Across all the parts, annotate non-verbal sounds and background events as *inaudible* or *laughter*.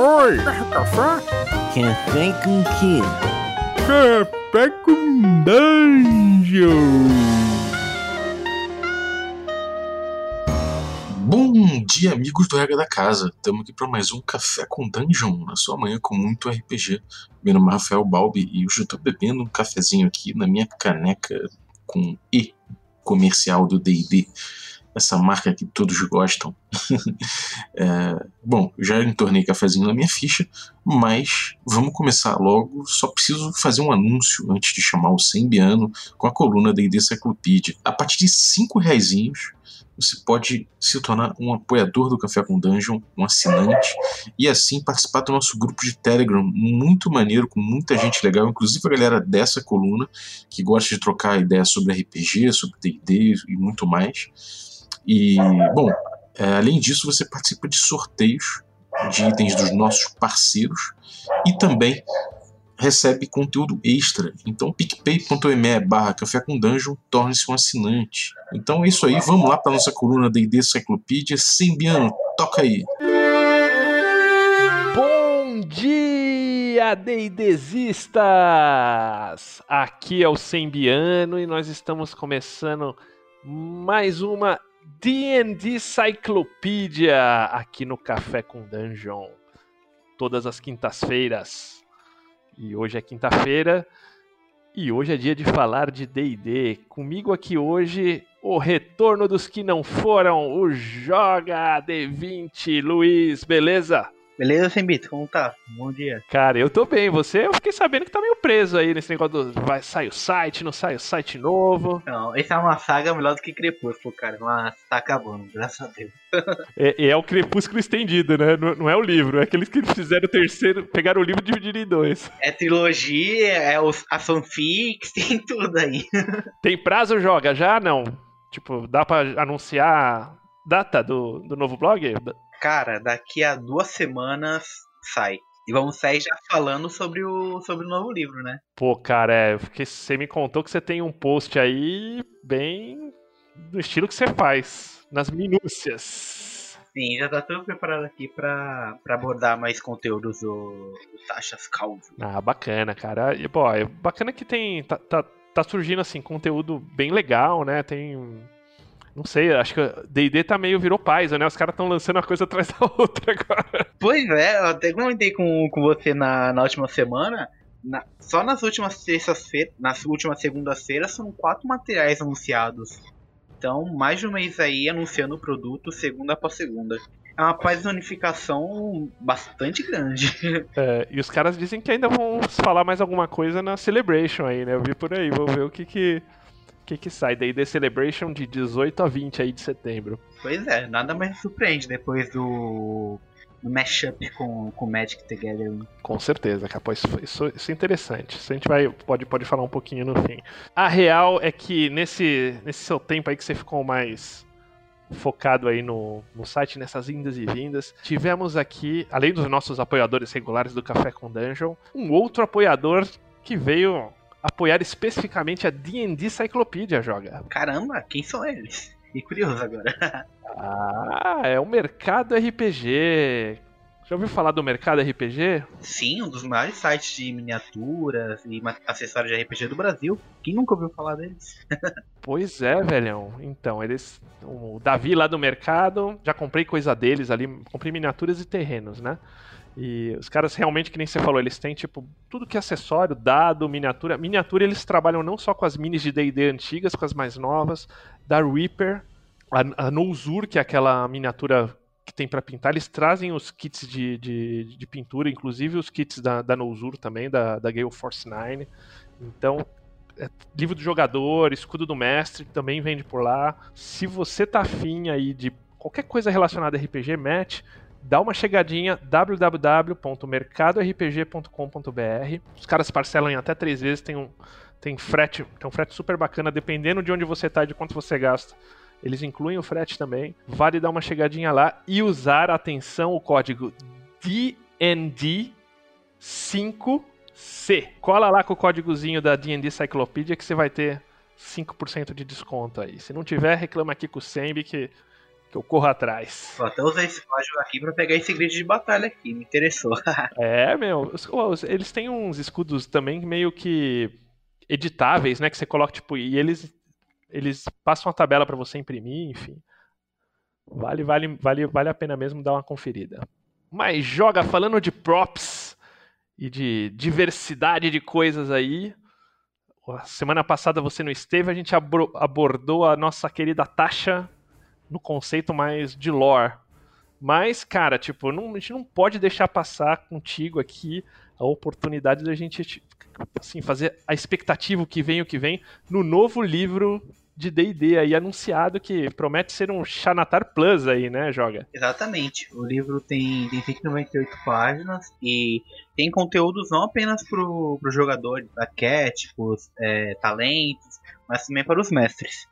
Oi! Quer café? Café com quê? Café com Dungeon! Bom dia, amigos do Regra da Casa. Estamos aqui para mais um Café com Dungeon, na sua manhã com muito RPG. Meu nome é Rafael Balbi e hoje eu estou bebendo um cafezinho aqui na minha caneca com E comercial do D&D essa marca que todos gostam. *laughs* é, bom, já entornei cafezinho na minha ficha, mas vamos começar logo. Só preciso fazer um anúncio antes de chamar o Sembiano com a coluna da ID Cyclopedia. A partir de 5 reais você pode se tornar um apoiador do Café com Dungeon, um assinante, e assim participar do nosso grupo de Telegram, muito maneiro, com muita gente legal, inclusive a galera dessa coluna, que gosta de trocar ideias sobre RPG, sobre D&D e muito mais. E, bom, é, além disso, você participa de sorteios de itens dos nossos parceiros e também recebe conteúdo extra. Então, picpay.me barra café com dungeon, torne-se um assinante. Então é isso aí, vamos lá para nossa coluna D&D Cyclopedia. Sembiano, toca aí. Bom dia, D&Dzistas! Aqui é o Sembiano e nós estamos começando mais uma D&D Cyclopedia aqui no Café com Dungeon, todas as quintas-feiras. E hoje é quinta-feira e hoje é dia de falar de D&D. Comigo aqui hoje o retorno dos que não foram, o Joga D20, Luiz, beleza? Beleza, Sembito? Como tá? Bom dia. Cara, eu tô bem. Você, eu fiquei sabendo que tá meio preso aí nesse negócio do vai, sai o site, não sai o site novo. Não, essa é uma saga melhor do que Crepúsculo, cara. Mas tá acabando, graças a Deus. *laughs* é, é, o Crepúsculo estendido, né? Não, não, é o livro, é aqueles que fizeram o terceiro, pegaram o livro e dividiram em dois. É trilogia, é os, a fanfics, *laughs* tem tudo aí. tem prazo, joga? Já não? Tipo, dá pra anunciar data do, do novo blog? Cara, daqui a duas semanas sai. E vamos sair já falando sobre o, sobre o novo livro, né? Pô, cara, é, porque você me contou que você tem um post aí bem do estilo que você faz, nas minúcias. Sim, já tá tudo preparado aqui pra, pra abordar mais conteúdos do, do Tachas Calvo. Ah, bacana, cara. E, pô, é bacana que tem. Tá, tá, tá surgindo assim, conteúdo bem legal, né? Tem não sei, acho que D&D tá meio virou paz, né? Os caras estão lançando uma coisa atrás da *laughs* outra agora. Pois é, eu até comentei com, com você na, na última semana. Na, só nas últimas terças-feiras, nas últimas segundas-feiras, são quatro materiais anunciados. Então, mais de um mês aí anunciando o produto segunda após segunda. É uma paz unificação bastante grande. *laughs* É, e os caras dizem que ainda vão falar mais alguma coisa na Celebration aí, né? Eu vi por aí, vamos ver o que que que, que sai daí The Celebration de 18 a 20 aí de setembro. Pois é, nada mais surpreende depois do, do mashup com, com Magic the Gathering. Com certeza, capaz. Isso, isso, isso, é interessante. Isso a gente vai, pode, pode falar um pouquinho no fim. A real é que nesse, nesse seu tempo aí que você ficou mais focado aí no, no site, nessas indas e vindas. Tivemos aqui, além dos nossos apoiadores regulares do Café com Dungeon, um outro apoiador que veio apoiar especificamente a D&D Cyclopedia, joga. Caramba, quem são eles? E curioso agora. *laughs* ah, é o Mercado RPG. Já ouviu falar do Mercado RPG? Sim, um dos maiores sites de miniaturas e acessórios de RPG do Brasil. Quem nunca ouviu falar deles? *laughs* pois é, velhão. Então, eles. O Davi lá do mercado, já comprei coisa deles ali, comprei miniaturas e terrenos, né? E os caras realmente, que nem você falou, eles têm tipo tudo que é acessório, dado, miniatura. Miniatura eles trabalham não só com as minis de D&D antigas, com as mais novas, da Reaper, a, a Nozur, que é aquela miniatura que tem para pintar, eles trazem os kits de, de, de, pintura, inclusive os kits da, da Nozur também, da, da Gale Force 9. Então, é, livro do jogador, escudo do mestre, também vende por lá. Se você tá afim aí de qualquer coisa relacionada a RPG, mete dá uma chegadinha www.mercadorpg.com.br. Os caras parcelam em até três vezes, tem um, tem frete, tem um frete super bacana, dependendo de onde você está e de quanto você gasta. Eles incluem o frete também. Vale dar uma chegadinha lá e usar, atenção, o código DND5C. Cola lá com o códigozinho da D&D Cyclopedia que você vai ter 5% de desconto aí. Se não tiver, reclama aqui com o Sembi que que eu corro atrás. Vou até usar esse código aqui pra pegar esse grid de batalha aqui, me interessou. *laughs* É, meu, eles têm uns escudos também meio que editáveis, né? Que você coloca, tipo, e eles, eles passam a tabela pra você imprimir, enfim. Vale, vale, vale, vale a pena mesmo dar uma conferida. Mas joga falando de props e de diversidade de coisas aí. Semana passada você não esteve, a gente abordou a nossa querida Tasha no conceito mais de lore. Mas, cara, tipo, não- a gente não pode deixar passar contigo aqui a oportunidade da gente assim, fazer a expectativa o que vem, o que vem, no novo livro de D&D aí anunciado que promete ser um Xanatar Plus aí, né, Joga? Exatamente. O livro tem, tem 198 páginas e tem conteúdos não apenas pro, pro jogadores, arquétipos, é, talentos, mas também para os mestres.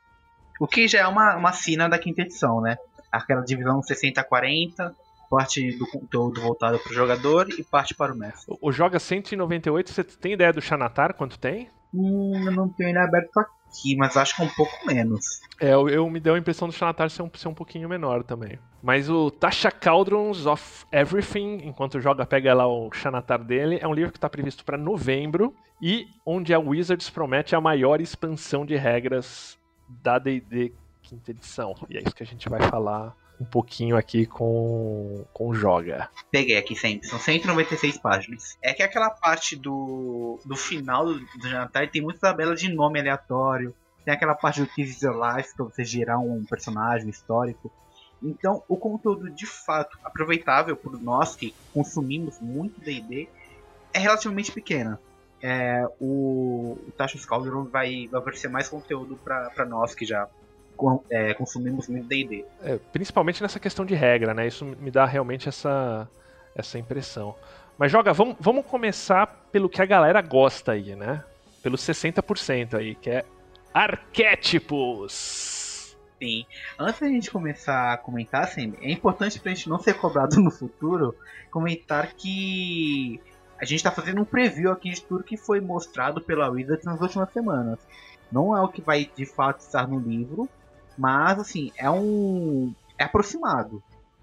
O que já é uma, uma sina da quinta edição, né? Aquela divisão 60-40, parte do conteúdo voltado para o jogador e parte para o mestre. O, o Joga 198, você tem ideia do Xanatar, quanto tem? Hum, eu não tenho ele aberto aqui, mas acho que é um pouco menos. É, eu, eu me deu a impressão do Xanatar ser um, ser um pouquinho menor também. Mas o Tasha Cauldrons of Everything, enquanto Joga pega lá o Xanatar dele, é um livro que está previsto para novembro e onde a Wizards promete a maior expansão de regras da D&D quinta edição. E é isso que a gente vai falar um pouquinho aqui com, com Joga. Peguei aqui sempre, são 196 páginas. É que aquela parte do, do final do, do jantar tem muita tabela de nome aleatório. Tem aquela parte do This is Your Life pra você gerar um personagem histórico. Então, o conteúdo de fato aproveitável por nós que consumimos muito DD é relativamente pequena. É, o, o Tasha Cauldron vai, vai oferecer mais conteúdo para nós que já é, consumimos muito DD. É, principalmente nessa questão de regra, né? Isso me dá realmente essa, essa impressão. Mas joga, vamos, vamos começar pelo que a galera gosta aí, né? Pelo 60% aí, que é arquétipos. Sim. Antes da gente começar a comentar, assim, é importante pra gente não ser cobrado no futuro, comentar que a gente tá fazendo um preview aqui de tudo que foi mostrado pela Wizards nas últimas semanas. Não é o que vai de fato estar no livro, mas assim, é um. é aproximado.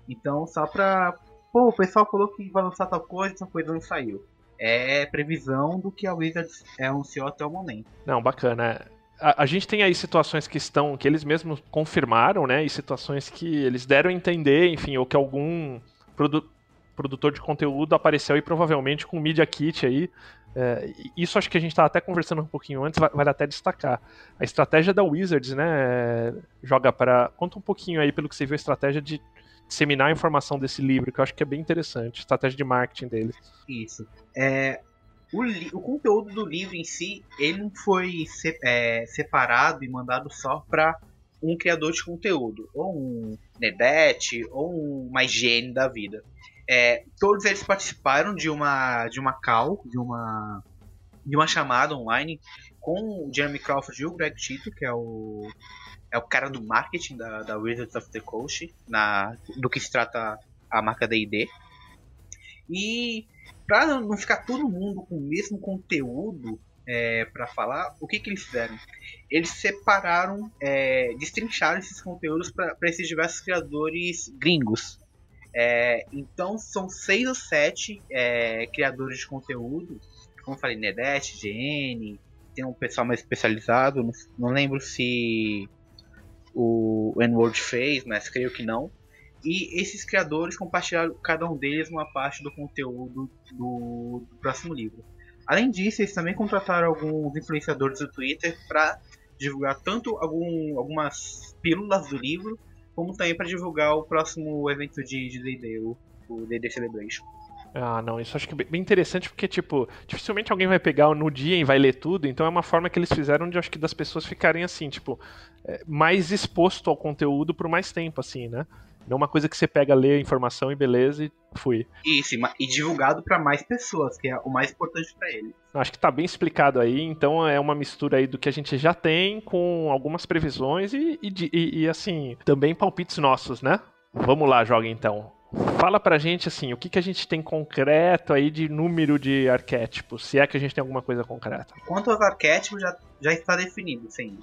Então, só pra. Pô, o pessoal falou que vai lançar tal coisa, essa coisa não saiu. É previsão do que a Wizards anunciou até o momento. Não, bacana. A, a gente tem aí situações que estão, que eles mesmos confirmaram, né? E situações que eles deram a entender, enfim, ou que algum produ- produtor de conteúdo apareceu aí provavelmente com Media Kit aí. É, isso acho que a gente estava até conversando um pouquinho antes, vale até destacar. A estratégia da Wizards, né? Joga para. Conta um pouquinho aí, pelo que você viu, a estratégia de disseminar a informação desse livro, que eu acho que é bem interessante, estratégia de marketing deles. Isso. É, o, o conteúdo do livro em si, ele não foi se- é, separado e mandado só para um criador de conteúdo, ou um Nedete, ou uma higiene da vida. É, todos eles participaram de uma de uma call, de uma de uma chamada online com o Jeremy Crawford e o Greg Tito, que é o é o cara do marketing da, da Wizards of the Coast, na, do que se trata a marca D&D. E para não ficar todo mundo com o mesmo conteúdo é, para falar, o que, que eles fizeram? Eles separaram, é, destrincharam esses conteúdos para esses diversos criadores gringos. É, então são seis ou sete é, criadores de conteúdo, como eu falei, Nedete, GN, tem um pessoal mais especializado, não, não lembro se o N-Word fez, mas creio que não. E esses criadores compartilharam cada um deles uma parte do conteúdo do, do próximo livro. Além disso, eles também contrataram alguns influenciadores do Twitter para divulgar tanto algum, algumas pílulas do livro, como também para divulgar o próximo evento de D&D, o o D&D Celebration. Ah, não, isso acho que é bem interessante porque, tipo, dificilmente alguém vai pegar no dia e vai ler tudo, então é uma forma que eles fizeram de, acho que, das pessoas ficarem assim, tipo, é, mais exposto ao conteúdo por mais tempo, assim, né? Não uma coisa que você pega, lê a informação e beleza e fui. Isso, e divulgado para mais pessoas, que é o mais importante para ele. Acho que tá bem explicado aí, então é uma mistura aí do que a gente já tem com algumas previsões e, e, e- e, assim, também palpites nossos, né? Vamos lá, joga então. Fala pra gente, assim, o que, que a gente tem concreto aí de número de arquétipos, se é que a gente tem alguma coisa concreta. Quanto aos arquétipos, já, já está definido, sim.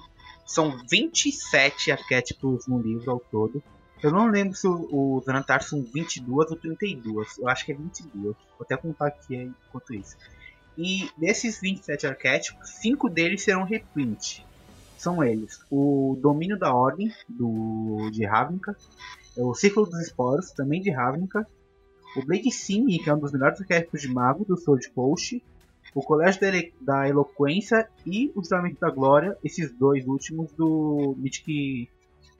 São 27 arquétipos no livro ao todo. Eu não lembro se os Xanatar são 22 ou 32. Eu acho que é 22. Vou até contar aqui enquanto isso. E desses 27 arquétipos, 5 deles serão reprint. São eles: o Domínio da Ordem, do, de Ravnica, o Círculo dos Esporos, também de Ravnica, o Blade Singing, que é um dos melhores arquétipos de mago do Sword Coast, o Colégio da, da Eloquência e o Juramento da Glória, esses dois últimos do Mythic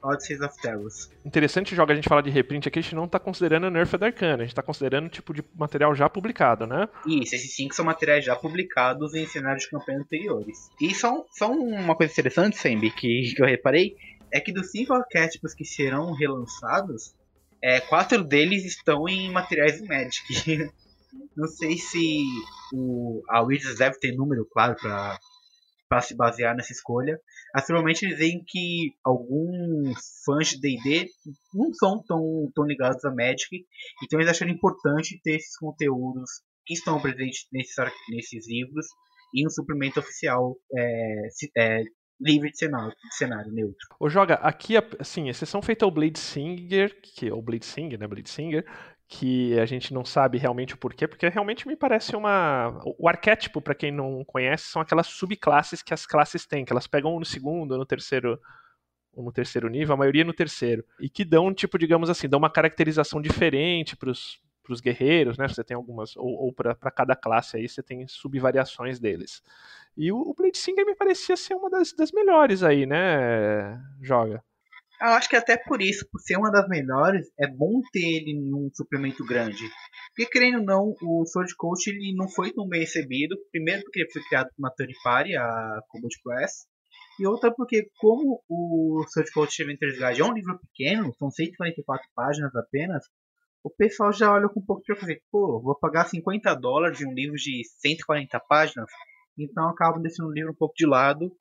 Odysseys of Terrors. Interessante joga a gente falar de reprint aqui, a gente não tá considerando Nerfed Arcana, a gente tá considerando tipo de material já publicado, né? Isso, esses cinco são materiais já publicados em cenários de campanha anteriores. E só, só uma coisa interessante, Sembi, que, que eu reparei, é que dos cinco arquétipos que serão relançados, é, quatro deles estão em materiais do Magic. *laughs* Não sei se o, a Wizards deve ter número, claro, para para se basear nessa escolha. Mas eles veem que alguns fãs de D&D não são tão, tão ligados a Magic, então eles acharam importante ter esses conteúdos que estão presentes nesses, nesses livros e um suplemento oficial é, é, livre de cenário, de cenário neutro. Ô, Joga, aqui, assim, exceção feita ao Blade Singer, que é o Blade Singer, né, Blade Singer, que a gente não sabe realmente o porquê, porque realmente me parece uma... O arquétipo, pra quem não conhece, são aquelas subclasses que as classes têm, que elas pegam no segundo, no terceiro no terceiro nível, a maioria no terceiro, e que dão, tipo, digamos assim, dão uma caracterização diferente para os guerreiros, né? Você tem algumas, ou, ou para cada classe aí, você tem subvariações deles. E o, o Blade Singer me parecia ser uma das, das melhores aí, né? Joga. Eu acho que até por isso, por ser uma das melhores, é bom ter ele em um suplemento grande. Porque, querendo ou não, o Sword Coach ele não foi tão bem recebido. Primeiro porque ele foi criado por uma third party, a Combat Press. E outra porque, como o Sword Coach Adventurers Guide é um livro pequeno, são 144 páginas apenas, o pessoal já olha com um pouco de preconceito. Pô, vou pagar 50 dólares em um livro de 140 páginas? Então acabam deixando o livro um pouco de lado.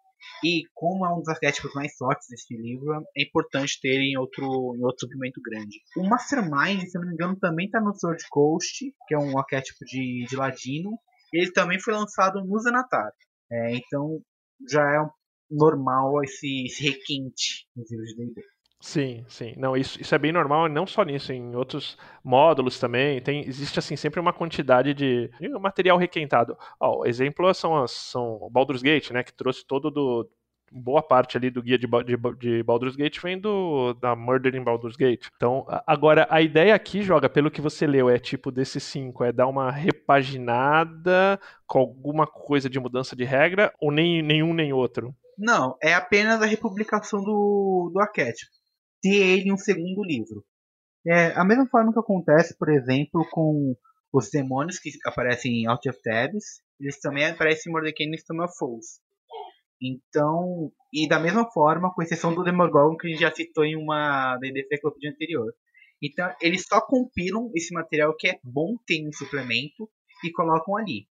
E como é um dos arquétipos mais fortes desse livro, é importante ter em outro, em outro suplemento grande. O Mastermind, se não me engano, também está no Sword Coast, que é um arquétipo de, de ladino. Ele também foi lançado no Zanatar. É, então já é normal esse, esse requinte nos livros de D&D. Sim, sim. Não, isso, isso é bem normal, não só nisso, em outros módulos também. Tem, existe assim sempre uma quantidade de, de material requentado. Ó, exemplo são as são o Baldur's Gate, né, que trouxe todo do boa parte ali do guia de, de, de Baldur's Gate vem do da Murder in Baldur's Gate. Então, agora a ideia aqui, joga, pelo que você leu, é tipo desses cinco, é dar uma repaginada com alguma coisa de mudança de regra ou nem nenhum nem outro. Não, é apenas a republicação do, do arquétipo. Ter ele um segundo livro. É a mesma forma que acontece, por exemplo, com os demônios que aparecem em Out of Tabs. Eles também aparecem em Mordecai e Stone of. Então, e da mesma forma, com exceção do Demogorgon que a gente já citou em uma D&D Cyclopedia anterior. Então, eles só compilam esse material que é bom ter em suplemento e colocam ali.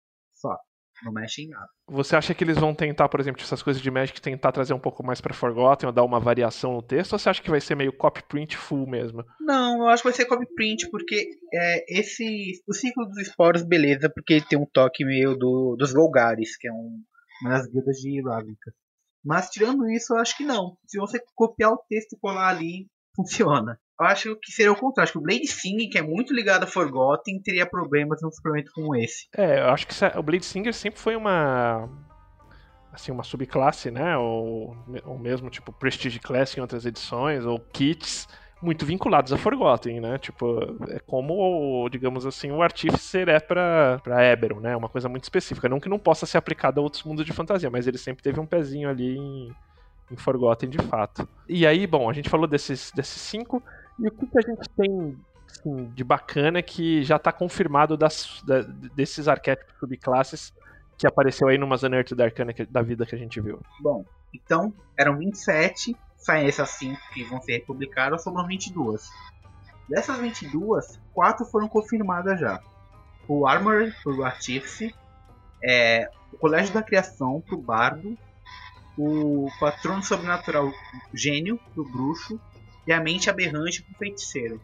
Não mexem em nada. Você acha que eles vão tentar, por exemplo, essas coisas de Magic, tentar trazer um pouco mais pra Forgotten ou dar uma variação no texto? Ou você acha que vai ser meio copy print full mesmo? Não, eu acho que vai ser copy print, porque é, esse. O ciclo dos esporos, beleza, porque tem um toque meio do, dos Golgares, que é um, uma das guildas de Ravnica. Mas tirando isso, eu acho que não. Se você copiar o texto e colar ali, funciona. Eu acho que seria o contrário. Acho que o Blade Singing, que é muito ligado a Forgotten, teria problemas num suplemento como esse. É, eu acho que o Blade Singer sempre foi uma. Assim, uma subclasse, né? Ou, ou mesmo, tipo, Prestige Class em outras edições, ou kits muito vinculados a Forgotten, né? Tipo, é como, digamos assim, o Artificer é pra, pra Eberron, né? Uma coisa muito específica. Não que não possa ser aplicada a outros mundos de fantasia, mas ele sempre teve um pezinho ali em, em Forgotten de fato. E aí, bom, a gente falou desses, desses cinco, e o que, que a gente tem assim, de bacana que já está confirmado das, da- desses arquétipos subclasses que apareceu aí numa Unearthed Arcana que- da vida que a gente viu. Bom, então eram 27, saem essas 5 que vão ser republicadas, sobram 22. Dessas 22, 4 foram confirmadas já. O Armor pro Artífice, é, o Colégio da Criação pro Bardo, o Patrono Sobrenatural Gênio pro Bruxo e a Mente Aberrante pro Feiticeiro.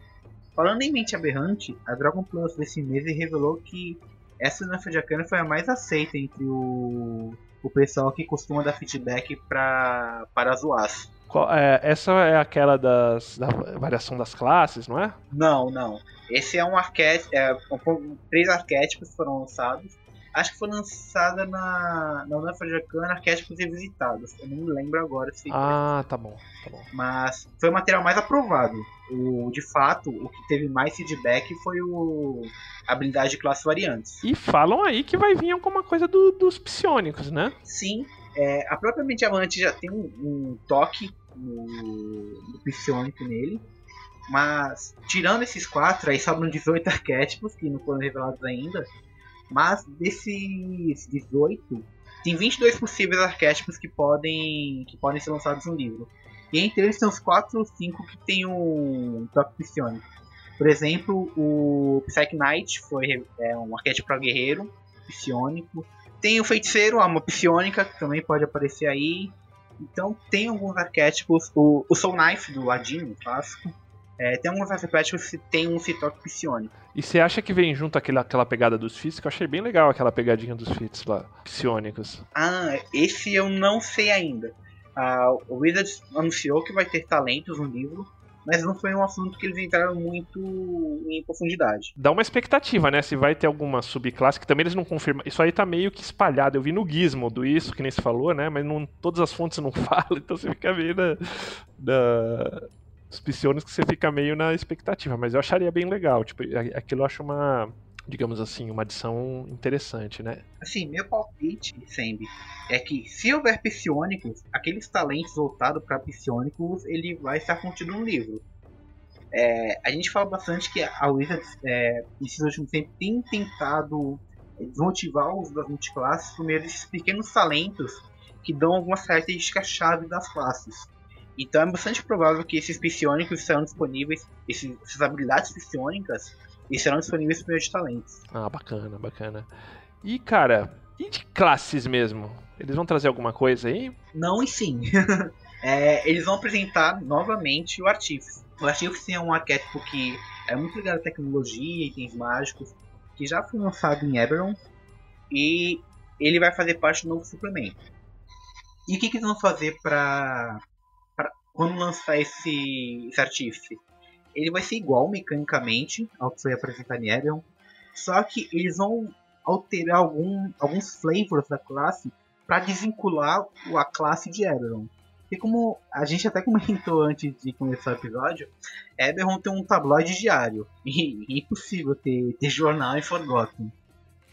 Falando em Mente Aberrante, a Dragon Plus desse mês revelou que essa Unearthed Arcana foi a mais aceita entre o o pessoal que costuma dar feedback pra, para as UAS. Qual- é, essa é aquela das, da variação das classes, não é? Não, não. Esse é um arquétipo. É, um- três arquétipos foram lançados. Acho que foi lançada na, na União Arcana arquétipos revisitados. Eu não me lembro agora se. Ah, tá bom, tá bom. Mas foi o material mais aprovado. O, de fato, o que teve mais feedback foi o a habilidade de classes variantes. E falam aí que vai vir alguma coisa do- dos psionicos, né? Sim, é, a própria Diamante já tem um, um toque no, no psionico nele. Mas, tirando esses quatro, aí sobram 18 arquétipos que não foram revelados ainda. Mas desses 18, tem 22 possíveis arquétipos que podem, que podem ser lançados no livro. E entre eles tem os 4 ou 5 que tem um toque psionico. Por exemplo, o Psyche Knight foi é, um arquétipo para guerreiro, psionico. Tem o feiticeiro, a alma psionica, que também pode aparecer aí. Então tem alguns arquétipos. O, o Soul Knife do Ladino, clássico. É, tem alguns arquétipos que tem um toque psionico. E você acha que vem junto aquela, aquela pegada dos fits? Que eu achei bem legal aquela pegadinha dos fits lá, psionicos. Ah, esse eu não sei ainda. Ah, o Wizards anunciou que vai ter talentos no livro, mas não foi um assunto que eles entraram muito em profundidade. Dá uma expectativa, né? Se vai ter alguma subclasse, que também eles não confirmam. Isso aí tá meio que espalhado. Eu vi no Gizmodo isso, que nem se falou, né? Mas não, todas as fontes não *laughs* falam, então você fica meio na. na os psionicos que você fica meio na expectativa. Mas eu acharia bem legal. Tipo, aquilo eu acho uma. Digamos assim, uma adição interessante, né? Assim, meu palpite, Sembi, é que se houver psionicos, aqueles talentos voltados para psionicos, ele vai estar contido no livro. É, a gente fala bastante que a Wizards, é, nesses últimos tempos, tem tentado desmotivar o uso das multiclasses por meio desses pequenos talentos que dão algumas características-chave das classes. Então é bastante provável que esses psionicos serão disponíveis, esses, essas habilidades psionicas, e serão disponíveis meio de talentos. Ah, bacana, bacana. E, cara, e de classes mesmo? Eles vão trazer alguma coisa aí? Não e sim. *laughs* É, eles vão apresentar novamente o Artífice. O Artífice é um arquétipo que é muito ligado à tecnologia, itens mágicos, que já foi lançado em Eberron e ele vai fazer parte do novo suplemento. E o que, que eles vão fazer para quando lançar esse, esse Artífice? Ele vai ser igual mecanicamente ao que foi apresentado em Eberron, só que eles vão alterar algum, alguns flavors da classe para desvincular a classe de Eberron. Porque como a gente até comentou *laughs* antes de começar o episódio, Eberron tem um tabloide diário. *laughs* E é impossível ter, ter jornal em Forgotten.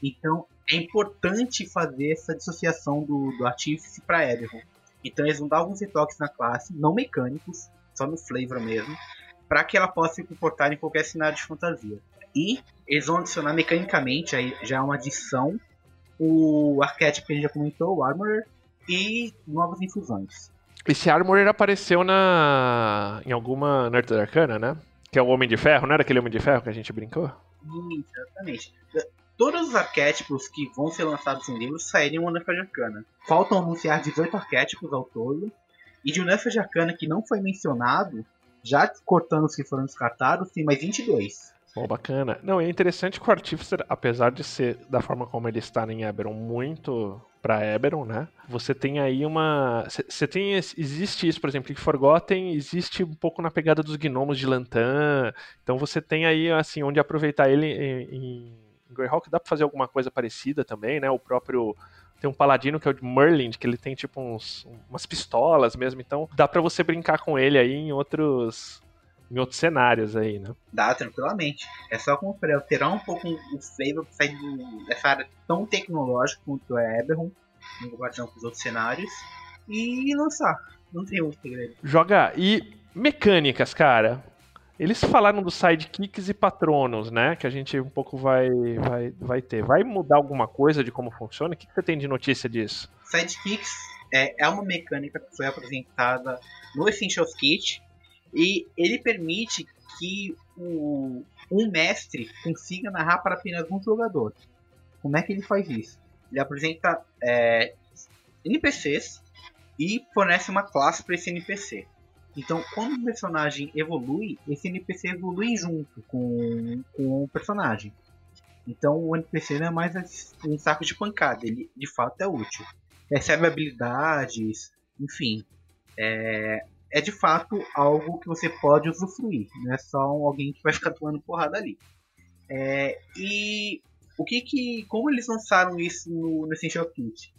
Então é importante fazer essa dissociação do, do artífice para Eberron. Então eles vão dar alguns retoques na classe, não mecânicos, só no flavor mesmo, para que ela possa se comportar em qualquer cenário de fantasia. E eles vão adicionar mecanicamente, aí já é uma adição, o arquétipo que a gente já comentou, o Armorer, e novas infusões. Esse Armorer apareceu na. em alguma Nerd Arcana, né? Que é o Homem de Ferro, não era aquele Homem de Ferro que a gente brincou? Isso, exatamente. Todos os arquétipos que vão ser lançados em livros saírem em Unefa Arcana. Faltam anunciar 18 arquétipos ao todo. E de Unefa Arcana que não foi mencionado, já cortando os que foram descartados, tem mais 22. Bom, bacana. Não, é interessante que o Artificer, apesar de ser da forma como ele está em Eberron, muito pra Eberron, né? Você tem aí uma. Você tem. Existe isso, por exemplo, em Forgotten existe um pouco na pegada dos gnomos de Lantan. Então você tem aí, assim, onde aproveitar ele em, em Greyhawk, dá pra fazer alguma coisa parecida também, né? O próprio. Tem um paladino que é o de Merlin, que ele tem tipo uns, umas pistolas mesmo, então dá pra você brincar com ele aí em outros. Em outros cenários aí, né? Dá tranquilamente. É só alterar um pouco o flavor pra sair dessa área tão tecnológica quanto é Eberron, em comparação com os outros cenários, e lançar. Não tem outro segredo. Joga e mecânicas, cara. Eles falaram dos sidekicks e patronos, né? Que a gente um pouco vai, vai, vai ter. Vai mudar alguma coisa de como funciona? O que você tem de notícia disso? Sidekicks é, é uma mecânica que foi apresentada no Essentials Kit e ele permite que o, um mestre consiga narrar para apenas um jogador. Como é que ele faz isso? Ele apresenta é, NPCs e fornece uma classe para esse NPC. Então, quando o personagem evolui, esse NPC evolui junto com, com o personagem. Então, o NPC não é mais um saco de pancada, ele de fato é útil recebe habilidades, enfim. É, é de fato algo que você pode usufruir, não é só alguém que vai ficar tomando porrada ali. É, e o que que, como eles lançaram isso no, Essential Kit?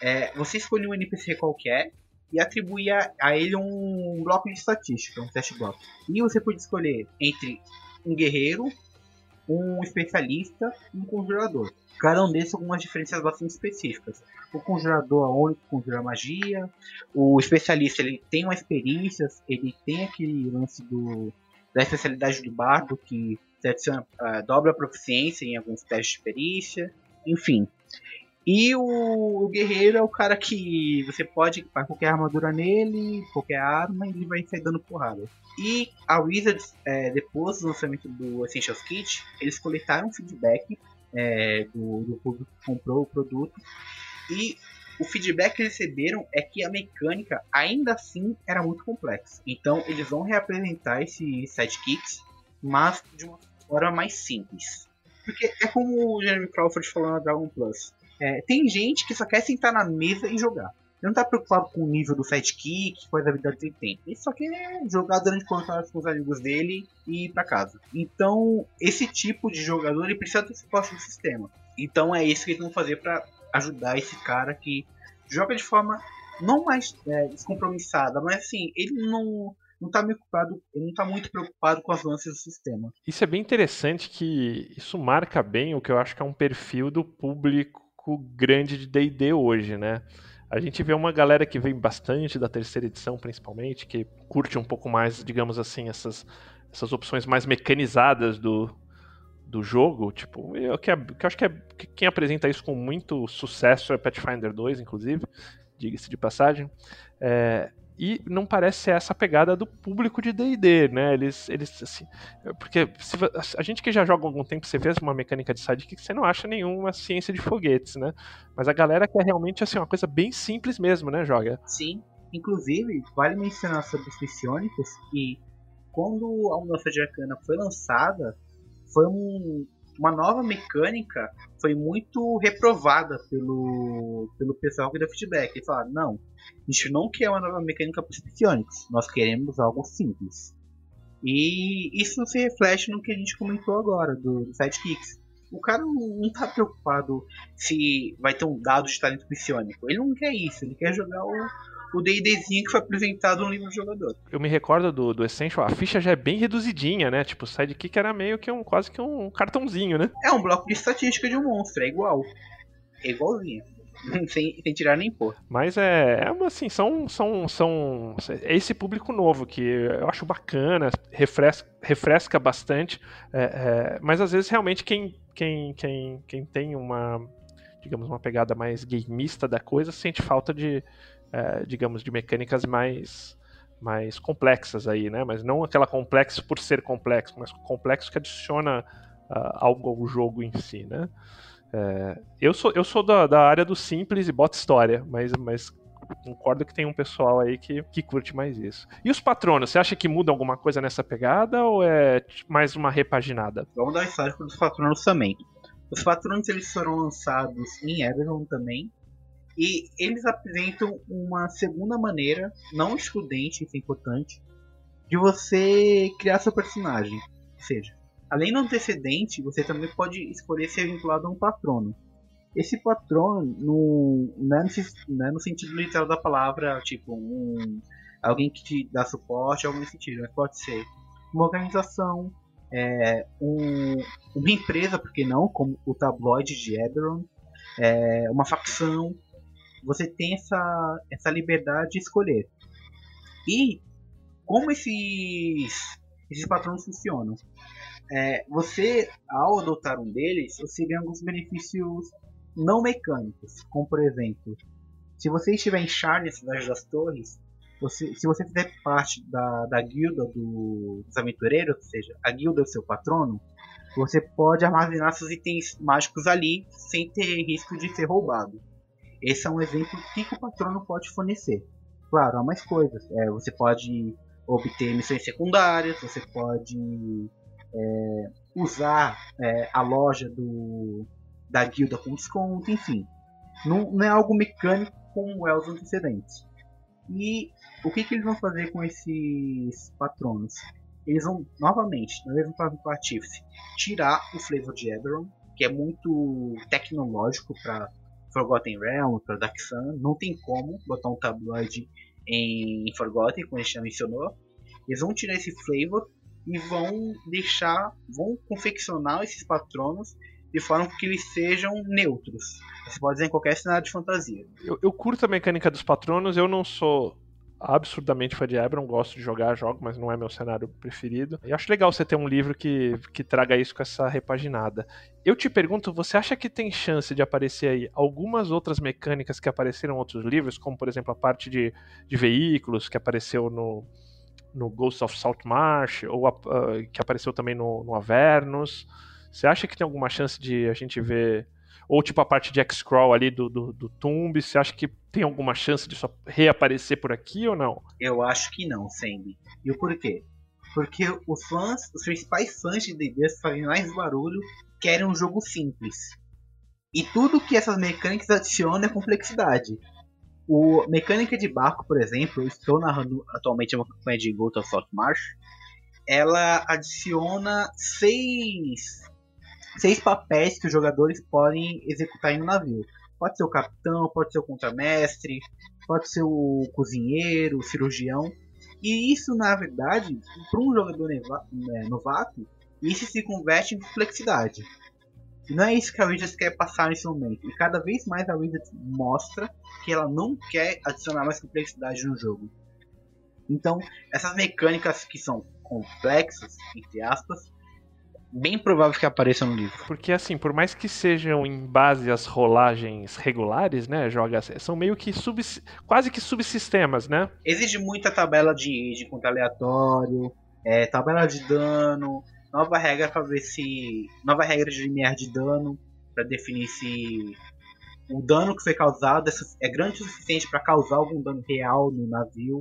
É, você escolhe um NPC qualquer e atribuía a ele um bloco de estatística, um teste block. E você pode escolher entre um guerreiro, um especialista e um conjurador. Cada um desses algumas diferenças bastante específicas. O conjurador é o único conjura magia, o especialista ele tem uma experiência, ele tem aquele lance do, da especialidade do bardo que adiciona, uh, dobra a proficiência em alguns testes de perícia, enfim. E o, o, guerreiro é o cara que você pode equipar qualquer armadura nele, qualquer arma, e ele vai sair dando porrada. E a Wizards, é, depois do lançamento do Essentials Kit, eles coletaram feedback é, do, do público que comprou o produto. E o feedback que receberam é que a mecânica ainda assim era muito complexa. Então eles vão reapresentar esses sidekicks, mas de uma forma mais simples. Porque é como o Jeremy Crawford falou na Dragon Plus. É, tem gente que só quer sentar na mesa e jogar. Ele não tá preocupado com o nível do sidekick, quais habilidades ele tem. Ele só quer jogar durante quatro horas com os amigos dele e ir pra casa. Então, esse tipo de jogador ele precisa ter suporte do sistema. Então é isso que eles vão fazer para ajudar esse cara que joga de forma não mais é, descompromissada, mas assim, ele não não tá preocupado, não tá muito preocupado com as lances do sistema. Isso é bem interessante que isso marca bem o que eu acho que é um perfil do público grande de D&D hoje, né? A gente vê uma galera que vem bastante da terceira edição, principalmente, que curte um pouco mais, digamos assim, essas, essas opções mais mecanizadas do, do jogo. Tipo, eu, que, é, que acho que, é, que quem apresenta isso com muito sucesso é Pathfinder 2, inclusive, diga-se de passagem. É, e não parece ser essa pegada do público de D&D, né? Eles, eles assim, porque se, a gente que já joga há algum tempo, você vê uma mecânica de sidekick, você não acha nenhuma ciência de foguetes, né? Mas a galera quer realmente assim uma coisa bem simples mesmo, né, joga? Sim. Inclusive, vale mencionar sobre os Psionicus que quando a Mudança de Arcana foi lançada, foi um, uma nova mecânica foi muito reprovada pelo, pelo pessoal que deu feedback. Eles falaram, não, a gente não quer uma nova mecânica para os psionicos, nós queremos algo simples. E isso se reflete no que a gente comentou agora, do, do Sidekicks. O cara não está preocupado se vai ter um dado de talento psionico. Ele não quer isso, ele quer jogar o, o D&Dzinho que foi apresentado no livro do jogador. Eu me recordo do, do Essential, a ficha já é bem reduzidinha, né? Tipo, o sidekick era meio que um, quase que um cartãozinho, né? É um bloco de estatística de um monstro, é igual. É igualzinho. *laughs* sem, sem tirar nem pôr. Mas é, é assim, são, são, são. É esse público novo que eu acho bacana, refresca, refresca bastante. É, é, mas às vezes realmente quem, quem, quem, quem tem uma, digamos, uma pegada mais gameista da coisa sente falta de, é, digamos, de mecânicas mais mais complexas aí, né? Mas não aquela complexo por ser complexo, mas complexo que adiciona uh, algo ao jogo em si, né? É, eu sou, eu sou da, da área do simples e bota história, mas, mas concordo que tem um pessoal aí que, que curte mais isso. E os patronos, você acha que muda alguma coisa nessa pegada ou é mais uma repaginada? Vamos dar histórico dos patronos também. Os patronos eles foram lançados em Eberron também, e eles apresentam uma segunda maneira, não excludente, isso é importante, de você criar seu personagem. Ou seja, além do antecedente, você também pode escolher ser vinculado a um patrono. Esse patrono no, não, é no, não é no sentido literal da palavra, tipo, um, alguém que te dá suporte, algo nesse sentido, mas pode ser uma organização, é, um, uma empresa, porque não, como o tabloide de Eberron, é, uma facção, você tem essa, essa liberdade de escolher. E como esses, esses patrões funcionam? É, você, ao adotar um deles, você ganha alguns benefícios não mecânicos, como por exemplo, se você estiver em Char na Cidade das Torres, você, se você fizer parte da, da guilda do, dos aventureiros, ou seja, a guilda do seu patrono, você pode armazenar seus itens mágicos ali sem ter risco de ser roubado. Esse é um exemplo que o patrono pode fornecer. Claro, há mais coisas. É, você pode obter missões secundárias, você pode é, usar é, a loja do, da guilda com desconto, enfim. Não, não é algo mecânico como é os antecedentes. E o que, que eles vão fazer com esses patronos? Eles vão, novamente, na mesma forma que o Artífice, tirar o flavor de Eberron, que é muito tecnológico para Forgotten Realm, para Dark Sun. Não tem como botar um tabloide em Forgotten, como a gente já mencionou. Eles vão tirar esse flavor e vão deixar, vão confeccionar esses patronos de forma que eles sejam neutros. Você pode dizer em qualquer cenário de fantasia. Eu, eu curto a mecânica dos patronos, eu não sou absurdamente fã de Ebron, gosto de jogar, jogo, mas não é meu cenário preferido. E acho legal você ter um livro que, que traga isso com essa repaginada. Eu te pergunto, você acha que tem chance de aparecer aí algumas outras mecânicas que apareceram em outros livros, como por exemplo a parte de, de veículos que apareceu no, no Ghost of Saltmarsh, ou a, uh, que apareceu também no, no Avernus? Você acha que tem alguma chance de a gente ver ou tipo a parte de X-Crawl ali do, do, do Tomb, você acha que tem alguma chance disso reaparecer por aqui ou não? Eu acho que não, Sandy. E o porquê? Porque os fãs, os principais fãs de D&D fazem mais barulho, querem um jogo simples. E tudo que essas mecânicas adicionam é complexidade. O mecânica de barco, por exemplo, eu estou narrando atualmente uma campanha de Gold of Saltmarsh. Ela adiciona seis seis papéis que os jogadores podem executar em um navio. Pode ser o capitão, pode ser o contramestre, pode ser o cozinheiro, o cirurgião. E isso, na verdade, para um jogador é, novato, isso se converte em complexidade. E não é isso que a Wizards quer passar nesse momento. E cada vez mais a Wizards mostra que ela não quer adicionar mais complexidade no jogo. Então, essas mecânicas que são complexas, entre aspas, bem provável que apareça no livro. Porque assim, por mais que sejam em base às rolagens regulares, né, joga são meio que sub, quase que subsistemas, né? Exige muita tabela de, de conta aleatório, é, tabela de dano, nova regra para ver se nova regra de limiar de dano para definir se o dano que foi causado é grande o suficiente para causar algum dano real no navio.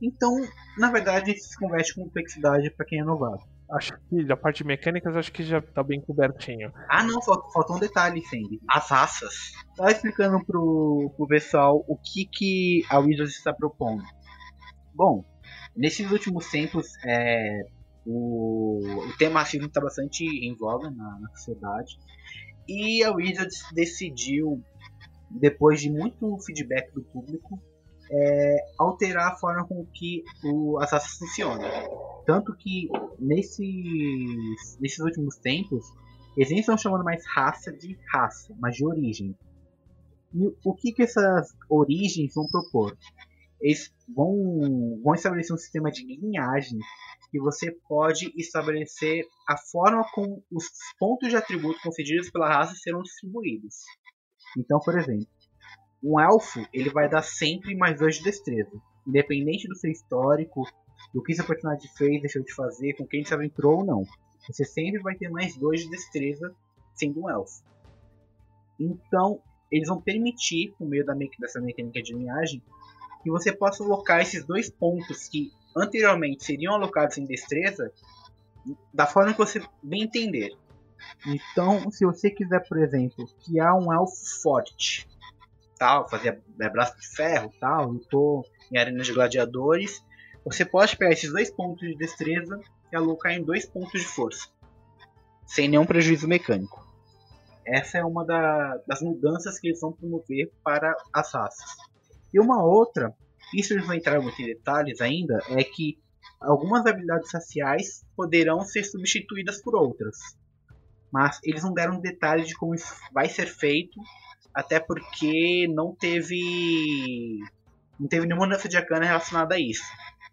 Então, na verdade, isso se converte com complexidade para quem é novato. Acho que a parte de mecânicas acho que já tá bem cobertinho. Ah não, faltou, um detalhe, Sandy. As raças. Tava explicando pro, pro pessoal o que, que a Wizards está propondo. Bom, nesses últimos tempos é, o, o tema racismo está bastante em voga na, na sociedade. E a Wizards decidiu, depois de muito feedback do público, é, alterar a forma com que o, as raças funcionam. Tanto que nesses, nesses últimos tempos, eles nem estão chamando mais raça de raça, mas de origem. E o que, que essas origens vão propor? Eles vão, vão estabelecer um sistema de linhagem que você pode estabelecer a forma como os pontos de atributo concedidos pela raça serão distribuídos. Então, por exemplo, um elfo ele vai dar sempre mais dois de destreza, independente do seu histórico, do que seu personagem fez, deixou de fazer, com quem você aventurou ou não. Você sempre vai ter mais dois de destreza sendo um elfo. Então, eles vão permitir, por meio da dessa mecânica de linhagem, que você possa alocar esses dois pontos que anteriormente seriam alocados em destreza da forma que você bem entender. Então, se você quiser, por exemplo, criar um elfo forte, tal, fazer é, braço de ferro, tal, lutou em arenas de gladiadores, você pode pegar esses dois pontos de destreza e alocar em dois pontos de força, sem nenhum prejuízo mecânico. Essa é uma da, das mudanças que eles vão promover para as raças. E uma outra, isso eles vão entrar muito em detalhes ainda, é que algumas habilidades raciais poderão ser substituídas por outras. Mas eles não deram detalhes de como isso vai ser feito, até porque não teve não teve nenhuma mudança de arcana relacionada a isso.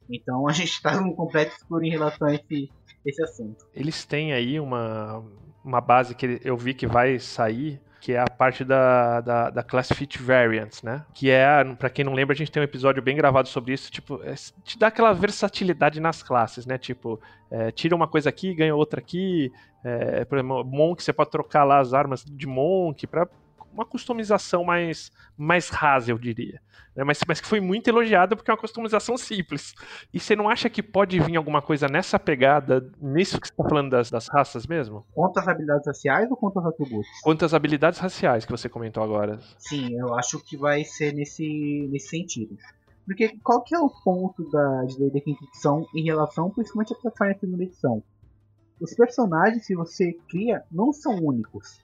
Então a gente está num completo escuro em relação a esse, esse assunto. Eles têm aí uma, uma base que eu vi que vai sair que é a parte da, da, da Class Fit Variants, né? Que é, para quem não lembra, a gente tem um episódio bem gravado sobre isso, tipo, é, te dá aquela versatilidade nas classes, né? Tipo, é, tira uma coisa aqui, ganha outra aqui. É, por exemplo, Monk, você pode trocar lá as armas de Monk para uma customização mais, mais rasa, eu diria. Né? Mas, mas que foi muito elogiada porque é uma customização simples. E você não acha que pode vir alguma coisa nessa pegada, nisso que você está falando das, das raças mesmo? Quantas habilidades raciais ou quantos atributos? Quantas habilidades raciais que você comentou agora? Sim, eu acho que vai ser nesse, nesse sentido. Porque qual que é o ponto da de Quinta Edição em relação principalmente à Segunda Edição? Os personagens que você cria não são únicos.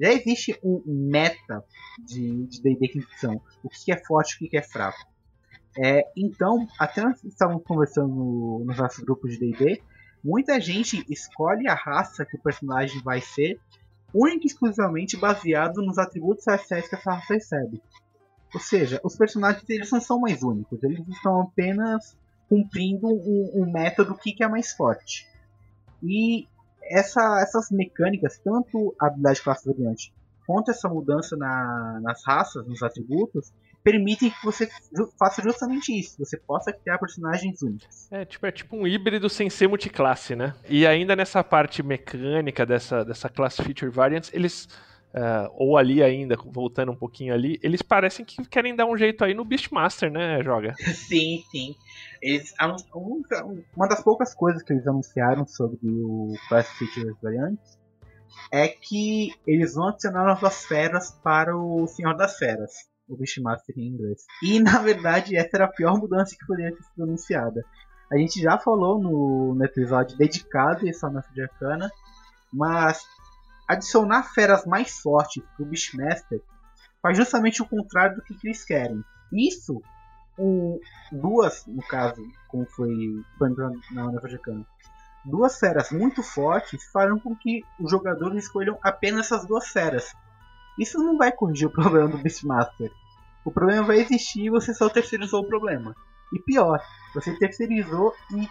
Já existe um meta de D&D Edição. O que é forte e o que é fraco. É, então, até nós estávamos conversando no, nos nossos grupos de D&D, muita gente escolhe a raça que o personagem vai ser única e exclusivamente baseado nos atributos raciais que essa raça recebe. Ou seja, os personagens eles não são mais únicos, eles estão apenas cumprindo um, um método que, que é mais forte. E essa, essas mecânicas, tanto a habilidade classe variante quanto essa mudança na, nas raças, nos atributos, permitem que você faça justamente isso. Você possa criar personagens únicos. É tipo, é tipo um híbrido sem ser multiclasse, né? E ainda nessa parte mecânica dessa, dessa class feature variants, eles. Ah, ou ali ainda, voltando um pouquinho ali, eles parecem que querem dar um jeito aí no Beastmaster, né, Joga? *laughs* sim, sim. Eles, um- uma das poucas coisas que eles anunciaram sobre o Class Features Variantes é que eles vão adicionar novas feras para o Senhor das Feras, o Beastmaster em inglês. E na verdade essa era a pior mudança que poderia ter sido anunciada. A gente já falou no, no episódio dedicado a essa nessa de Arcana, mas adicionar feras mais fortes para o Beastmaster faz justamente o contrário do que, que eles querem. Isso o, duas, no caso, como foi na Nova Jacana, duas feras muito fortes farão com que os jogadores escolham apenas essas duas feras. Isso não vai corrigir o *laughs* problema do Beastmaster. O problema vai existir e você só terceirizou o problema. E pior, você terceirizou e re-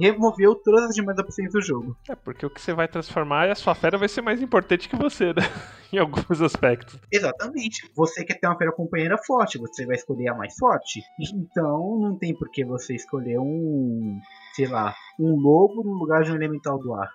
removeu todas as demais opções do jogo. É, porque o que você vai transformar é a sua fera vai ser mais importante que você, né? *laughs* em alguns aspectos. Exatamente. Você quer ter uma fera companheira forte, você vai escolher a mais forte. Então não tem por que você escolher um, sei lá, um lobo no lugar de um elemental do ar.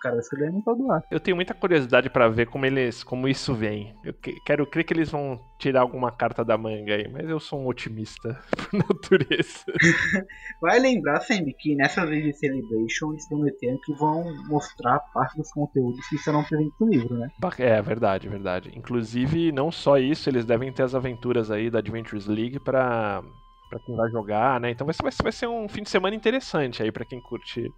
Cara vai escolher o elemental do ar. Eu tenho muita curiosidade pra ver como eles, como isso vem. Eu que- quero crer que eles vão tirar alguma carta da manga aí, mas eu sou um otimista *laughs* por natureza. *laughs* Vai lembrar sempre que nessa vez de Celebration eles prometeram que vão mostrar parte dos conteúdos que serão presentes no livro, né? É, verdade, verdade. Inclusive, não só isso, eles devem ter as aventuras aí da Adventures League pra, pra quem vai jogar, né? Então vai ser, vai ser- vai ser um fim de semana interessante aí pra quem curte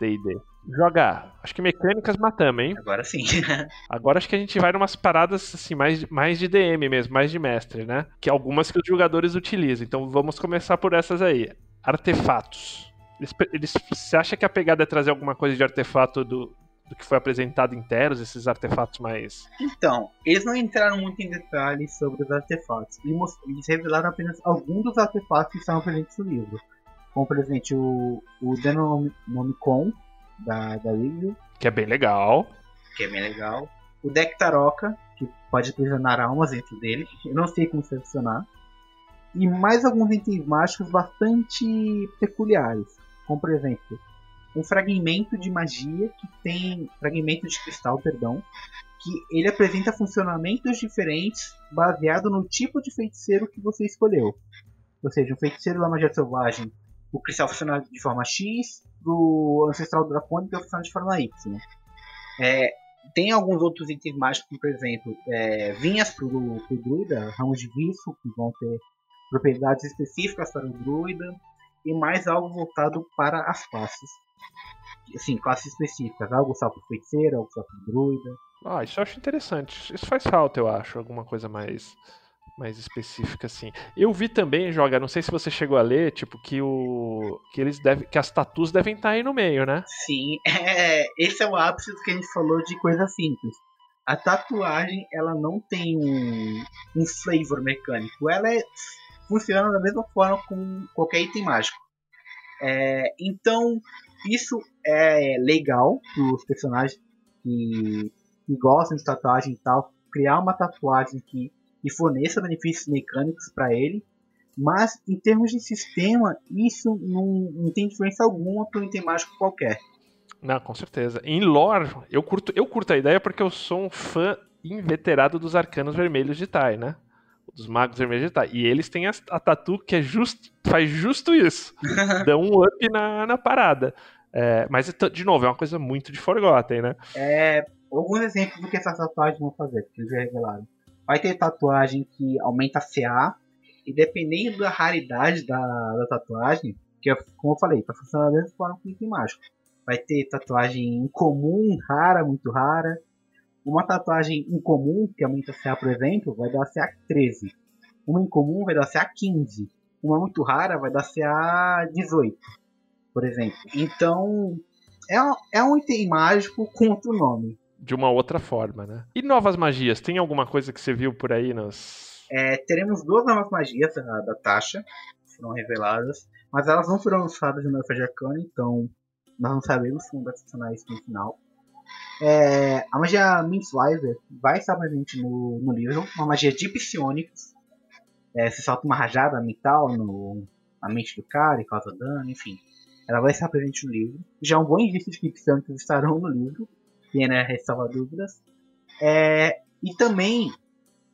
D&D. Jogar. Acho que mecânicas matamos, hein? Agora sim. *laughs* Agora acho que a gente vai numas paradas assim, mais, mais de DM mesmo, mais de mestre, né? Que algumas que os jogadores utilizam. Então vamos começar por essas aí. Artefatos. Eles, eles, você acha que a pegada é trazer alguma coisa de artefato do, do que foi apresentado em Teros, esses artefatos mais. Então, eles não entraram muito em detalhes sobre os artefatos. Eles revelaram apenas alguns dos artefatos que estavam presentes no livro. Como, por exemplo, o, o Denonomicon, da, da Review, que é bem legal. que é bem legal. O deck Taroca, que pode aprisionar almas dentro dele. Eu não sei como se funcionar. E mais alguns itens mágicos bastante peculiares. Como por exemplo, um fragmento de magia que tem. Fragmento de cristal, perdão. Que ele apresenta funcionamentos diferentes baseado no tipo de feiticeiro que você escolheu. Ou seja, um feiticeiro da magia selvagem, o cristal funciona de forma X, o ancestral dracônico funciona de forma Y. É, tem alguns outros itens mágicos, por exemplo, é, vinhas para o druida, ramos de viço, que vão ter propriedades específicas para o druida, e mais algo voltado para as classes. Assim, classes específicas, algo só para feiticeiro, algo só para druida. Ah, isso eu acho interessante. Isso faz falta, eu acho. Alguma coisa mais, mais específica, assim. Eu vi também, Joga, não sei se você chegou a ler, tipo, que o. que eles devem. que as tatus devem estar aí no meio, né? Sim, *laughs* é, esse é o ápice do que a gente falou de coisa simples. A tatuagem, ela não tem um, um flavor mecânico. Ela é, funciona da mesma forma com qualquer item mágico. É, então, isso é legal para os personagens que, que gostam de tatuagem e tal. Criar uma tatuagem que, que forneça benefícios mecânicos para ele. Mas, em termos de sistema, isso não, não tem diferença alguma para um item mágico qualquer. Não, com certeza. Em lore, eu curto, eu curto a ideia porque eu sou um fã inveterado dos arcanos vermelhos de Tai, né? Dos magos vermelhos de Tai. E eles têm a, a tatu que é just, faz justo isso. *laughs* Dão um up na, na parada. É, mas, de novo, é uma coisa muito de Forgotten, né? É, alguns exemplos do que essas tatuagens vão fazer, que eles já revelaram. Vai ter tatuagem que aumenta a CA, e dependendo da raridade da, da tatuagem, que é, como eu falei, tá funcionando da mesma forma que o mágico. Vai ter tatuagem incomum, rara, muito rara. Uma tatuagem incomum, que aumenta CA, por exemplo, vai dar CA 13. Uma incomum vai dar CA 15. Uma muito rara vai dar CA 18, por exemplo. Então, é, é um item mágico com outro nome. De uma outra forma, né? E novas magias? Tem alguma coisa que você viu por aí nos. É, teremos duas novas magias da, Tasha, que foram reveladas, mas elas não foram lançadas no Nerf Arcana, então nós não sabemos como vai funcionar isso no final. É, a magia Mindsliver vai estar presente no, no livro, uma magia de psionicos. É, você solta uma rajada mental no, na mente do cara e causa dano, enfim. Ela vai estar presente no livro. Já é um bom indício de que psionicos estarão no livro, que né, ressalva dúvidas. É, e também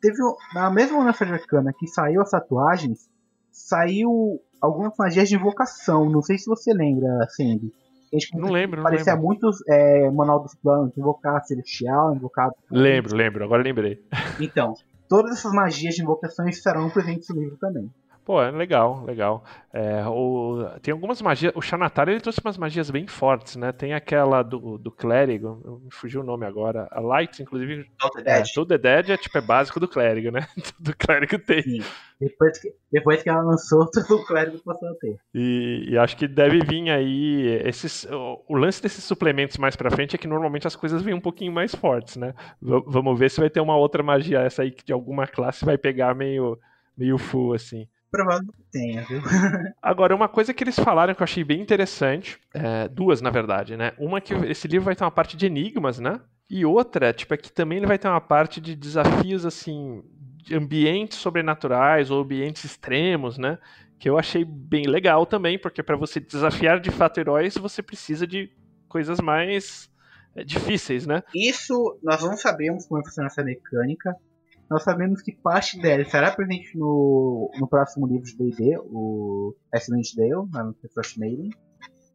teve na mesma Nerf Arcana que saiu as tatuagens, saiu algumas magias de invocação. Não sei se você lembra, Sandy. A gente Não lembro, não Parecia lembro. muito é, Manual dos Planos, invocar Celestial, invocar. Lembro, lembro, agora lembrei. Então, todas essas magias de invocação estarão presentes no livro também. Pô, é legal, legal. É, o- tem algumas magias. O Xanatar ele trouxe umas magias bem fortes, né? Tem aquela do, do clérigo, me fugiu o nome agora. A Light, inclusive. Total É, Dead. todo The Dead é tipo é básico do clérigo, né? *laughs* Todo clérigo tem. Depois, que, depois que ela lançou, *laughs* todo o clérigo passou a ter. E, e acho que deve vir aí esses. O, o lance desses suplementos mais pra frente é que normalmente as coisas vêm um pouquinho mais fortes, né? V- vamos ver se vai ter uma outra magia essa aí que de alguma classe vai pegar meio meio full assim. Provavelmente tenha, viu? *laughs* Agora, uma coisa que eles falaram que eu achei bem interessante, é, duas na verdade, né? Uma que esse livro vai ter uma parte de enigmas, né? E outra, tipo, é que também ele vai ter uma parte de desafios, assim, de ambientes sobrenaturais ou ambientes extremos, né? Que eu achei bem legal também, porque para você desafiar de fato heróis, você precisa de coisas mais é, difíceis, né? Isso nós não sabemos como vai funcionar essa mecânica. Nós sabemos que parte dela estará presente no, no próximo livro de D&D, o Excellent Dale, no First Maiden,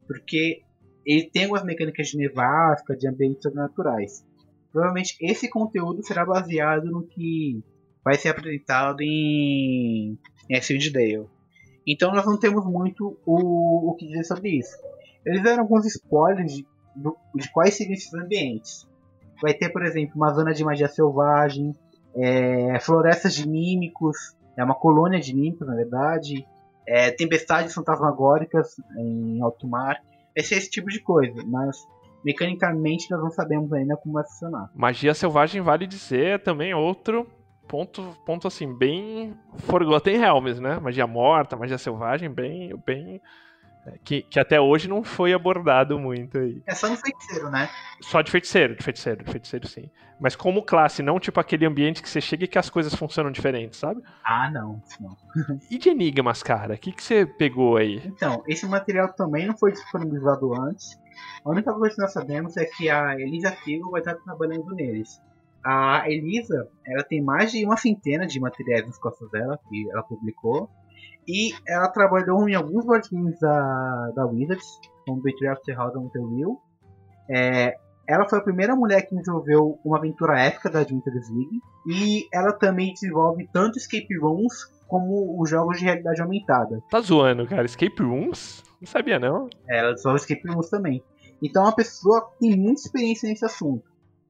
porque ele tem algumas mecânicas de nevasca, de ambientes sobrenaturais. Provavelmente esse conteúdo será baseado no que vai ser apresentado em, em Excellent Dale. Então nós não temos muito o, o que dizer sobre isso. Eles deram alguns spoilers de, de quais seriam esses ambientes. Vai ter, por exemplo, uma zona de magia selvagem, é, florestas de mímicos, é uma colônia de mímicos, na verdade, é, tempestades fantasmagóricas em alto mar. Vai ser esse tipo de coisa, mas mecanicamente nós não sabemos ainda como vai funcionar. Magia selvagem vale dizer também outro ponto, ponto assim, bem Forgotten Realms, né? Magia morta, magia selvagem, bem, bem é, que, que até hoje não foi abordado muito aí. É só no feiticeiro, né? Só de feiticeiro, de feiticeiro, de feiticeiro sim. Mas como classe, não tipo aquele ambiente que você chega e que as coisas funcionam diferentes, sabe? Ah, não, não. E de enigmas, cara? O que, que você pegou aí? Então, esse material também não foi disponibilizado antes. A única coisa que nós sabemos é que a Elisa Figo vai estar trabalhando neles. A Elisa, ela tem mais de uma centena de materiais nas costas dela que ela publicou. E ela trabalhou em alguns board games da, da Wizards, como Betrayal of the House on the Wheel. É, ela foi a primeira mulher que desenvolveu uma aventura épica da Adventures League. E ela também desenvolve tanto escape rooms como os jogos de realidade aumentada. Tá zoando, cara. Escape Rooms? Não sabia, não. Ela desenvolve escape rooms também. Então é uma pessoa que tem muita experiência nesse assunto.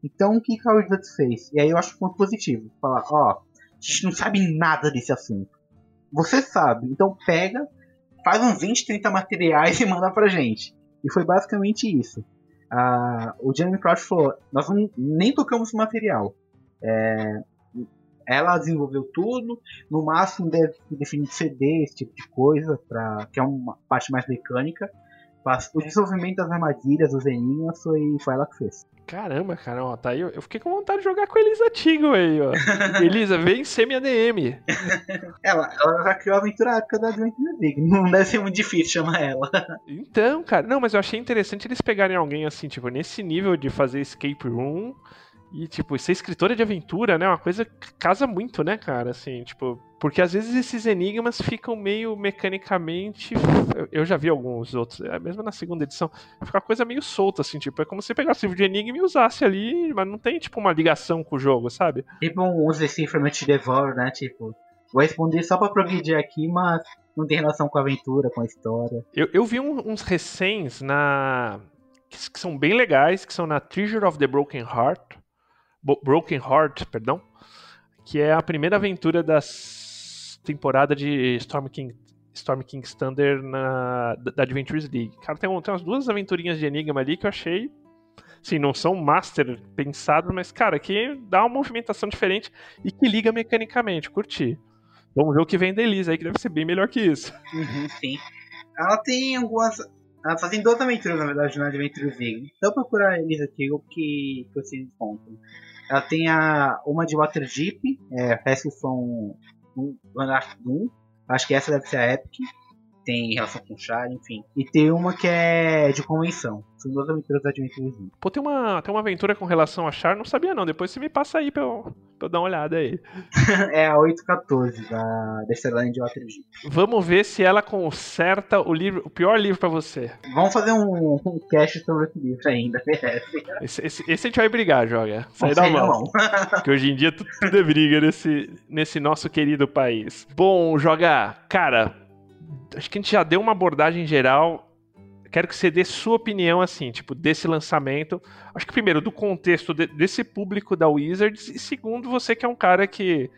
Então o que que a Wizards fez? E aí eu acho um ponto positivo. Falar, ó, a gente não sabe nada desse assunto. Você sabe, então pega, faz uns 20, 30 materiais *laughs* e manda pra gente. E foi basicamente isso. O Jeremy Crouch falou, nós não, nem tocamos o material. É, ela desenvolveu tudo, no máximo deve definir CD, esse tipo de coisa, pra, que é uma parte mais mecânica. Mas o desenvolvimento das armadilhas, dos enigmas, foi, foi ela que fez. Caramba, cara, ó, tá aí. Eu fiquei com vontade de jogar com a Elisa Tigo aí, ó. *laughs* Elisa, vem ser minha DM. *laughs* Ela, ela já criou a aventura épica da Adventure League. Não deve ser muito difícil chamar ela. *laughs* Então, cara, não, mas eu achei interessante eles pegarem alguém assim, tipo, nesse nível de fazer escape room e, tipo, ser escritora de aventura, né? Uma coisa que casa muito, né, cara? Assim, tipo, porque às vezes esses enigmas ficam meio mecanicamente. eu- já vi alguns outros, é, mesmo na segunda edição, fica uma coisa meio solta, assim, tipo, é como se você pegasse o livro de enigma e usasse ali, mas não tem, tipo, uma ligação com o jogo, sabe? Tipo um Decipherment Devour, né? Tipo, Vou responder só pra progredir aqui, mas não tem relação com a aventura, com a história. Eu, eu vi um- uns recens na. Que, que são bem legais, que são na Treasure of the Broken Heart. Broken Heart, perdão. Que é a primeira aventura da temporada de Storm King. Storm King's Thunder na, da Adventures League. Cara, tem, tem umas duas aventurinhas de Enigma ali que eu achei. Sim, não são master pensados, mas, cara, que dá uma movimentação diferente e que liga mecanicamente. Curti. Vamos ver o que vem da Elisa aí, que deve ser bem melhor que isso. Uhum, sim. Ela tem algumas. Ela só tem duas aventuras, na verdade, na Adventures League. Então procurar eles aqui, o que vocês encontram. Ela tem a, uma de Waterdeep, é, parece que são um. Acho que essa deve ser a Epic. Tem relação com Char, enfim. E tem uma que é de convenção. São duas aventuras da Adventures League. Pô, tem uma, tem uma aventura com relação a Char, não sabia não. Depois você me passa aí pra eu, pra eu dar uma olhada aí. *laughs* é a 814 da Desterland de Waterdeep. Vamos ver se ela conserta o livro, o pior livro pra você. Vamos fazer um, um cast sobre esse livro ainda, *laughs* merece. Esse, esse, esse a gente vai brigar, joga. Sai da mão. não. Porque *laughs* hoje em dia tudo, tudo é briga nesse, nesse nosso querido país. Bom, joga, cara, acho que a gente já deu uma abordagem geral. Quero que você dê sua opinião, assim, tipo, desse lançamento. Acho que primeiro, do contexto de- desse público da Wizards, e segundo, você que é um cara que,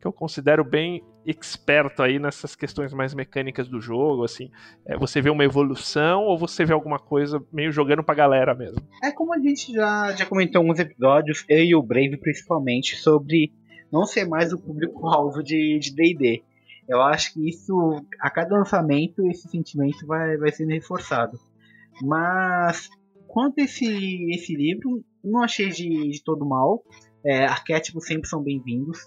que eu considero bem experto aí nessas questões mais mecânicas do jogo, assim. É, você vê uma evolução ou você vê alguma coisa meio jogando pra galera mesmo? É como a gente já, já comentou em alguns episódios, eu e o Brave principalmente, sobre não ser mais o público-alvo de de D&D. Eu acho que isso, a cada lançamento, esse sentimento vai, vai sendo reforçado. Mas, quanto a esse, esse livro, não achei de, de todo mal. É, arquétipos sempre são bem-vindos.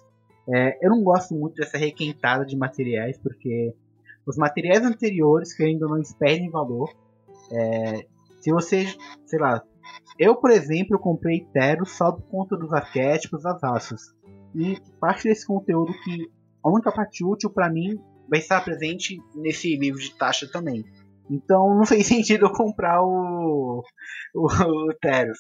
É, eu não gosto muito dessa requentada de materiais, porque os materiais anteriores, que ainda não perdem valor. É, se você, sei lá, eu, por exemplo, comprei Tero só por conta dos arquétipos, das raças. E parte desse conteúdo que a única parte útil pra mim vai estar presente nesse livro de taxa também. Então não fez *laughs* sentido eu comprar o, o, o Teros.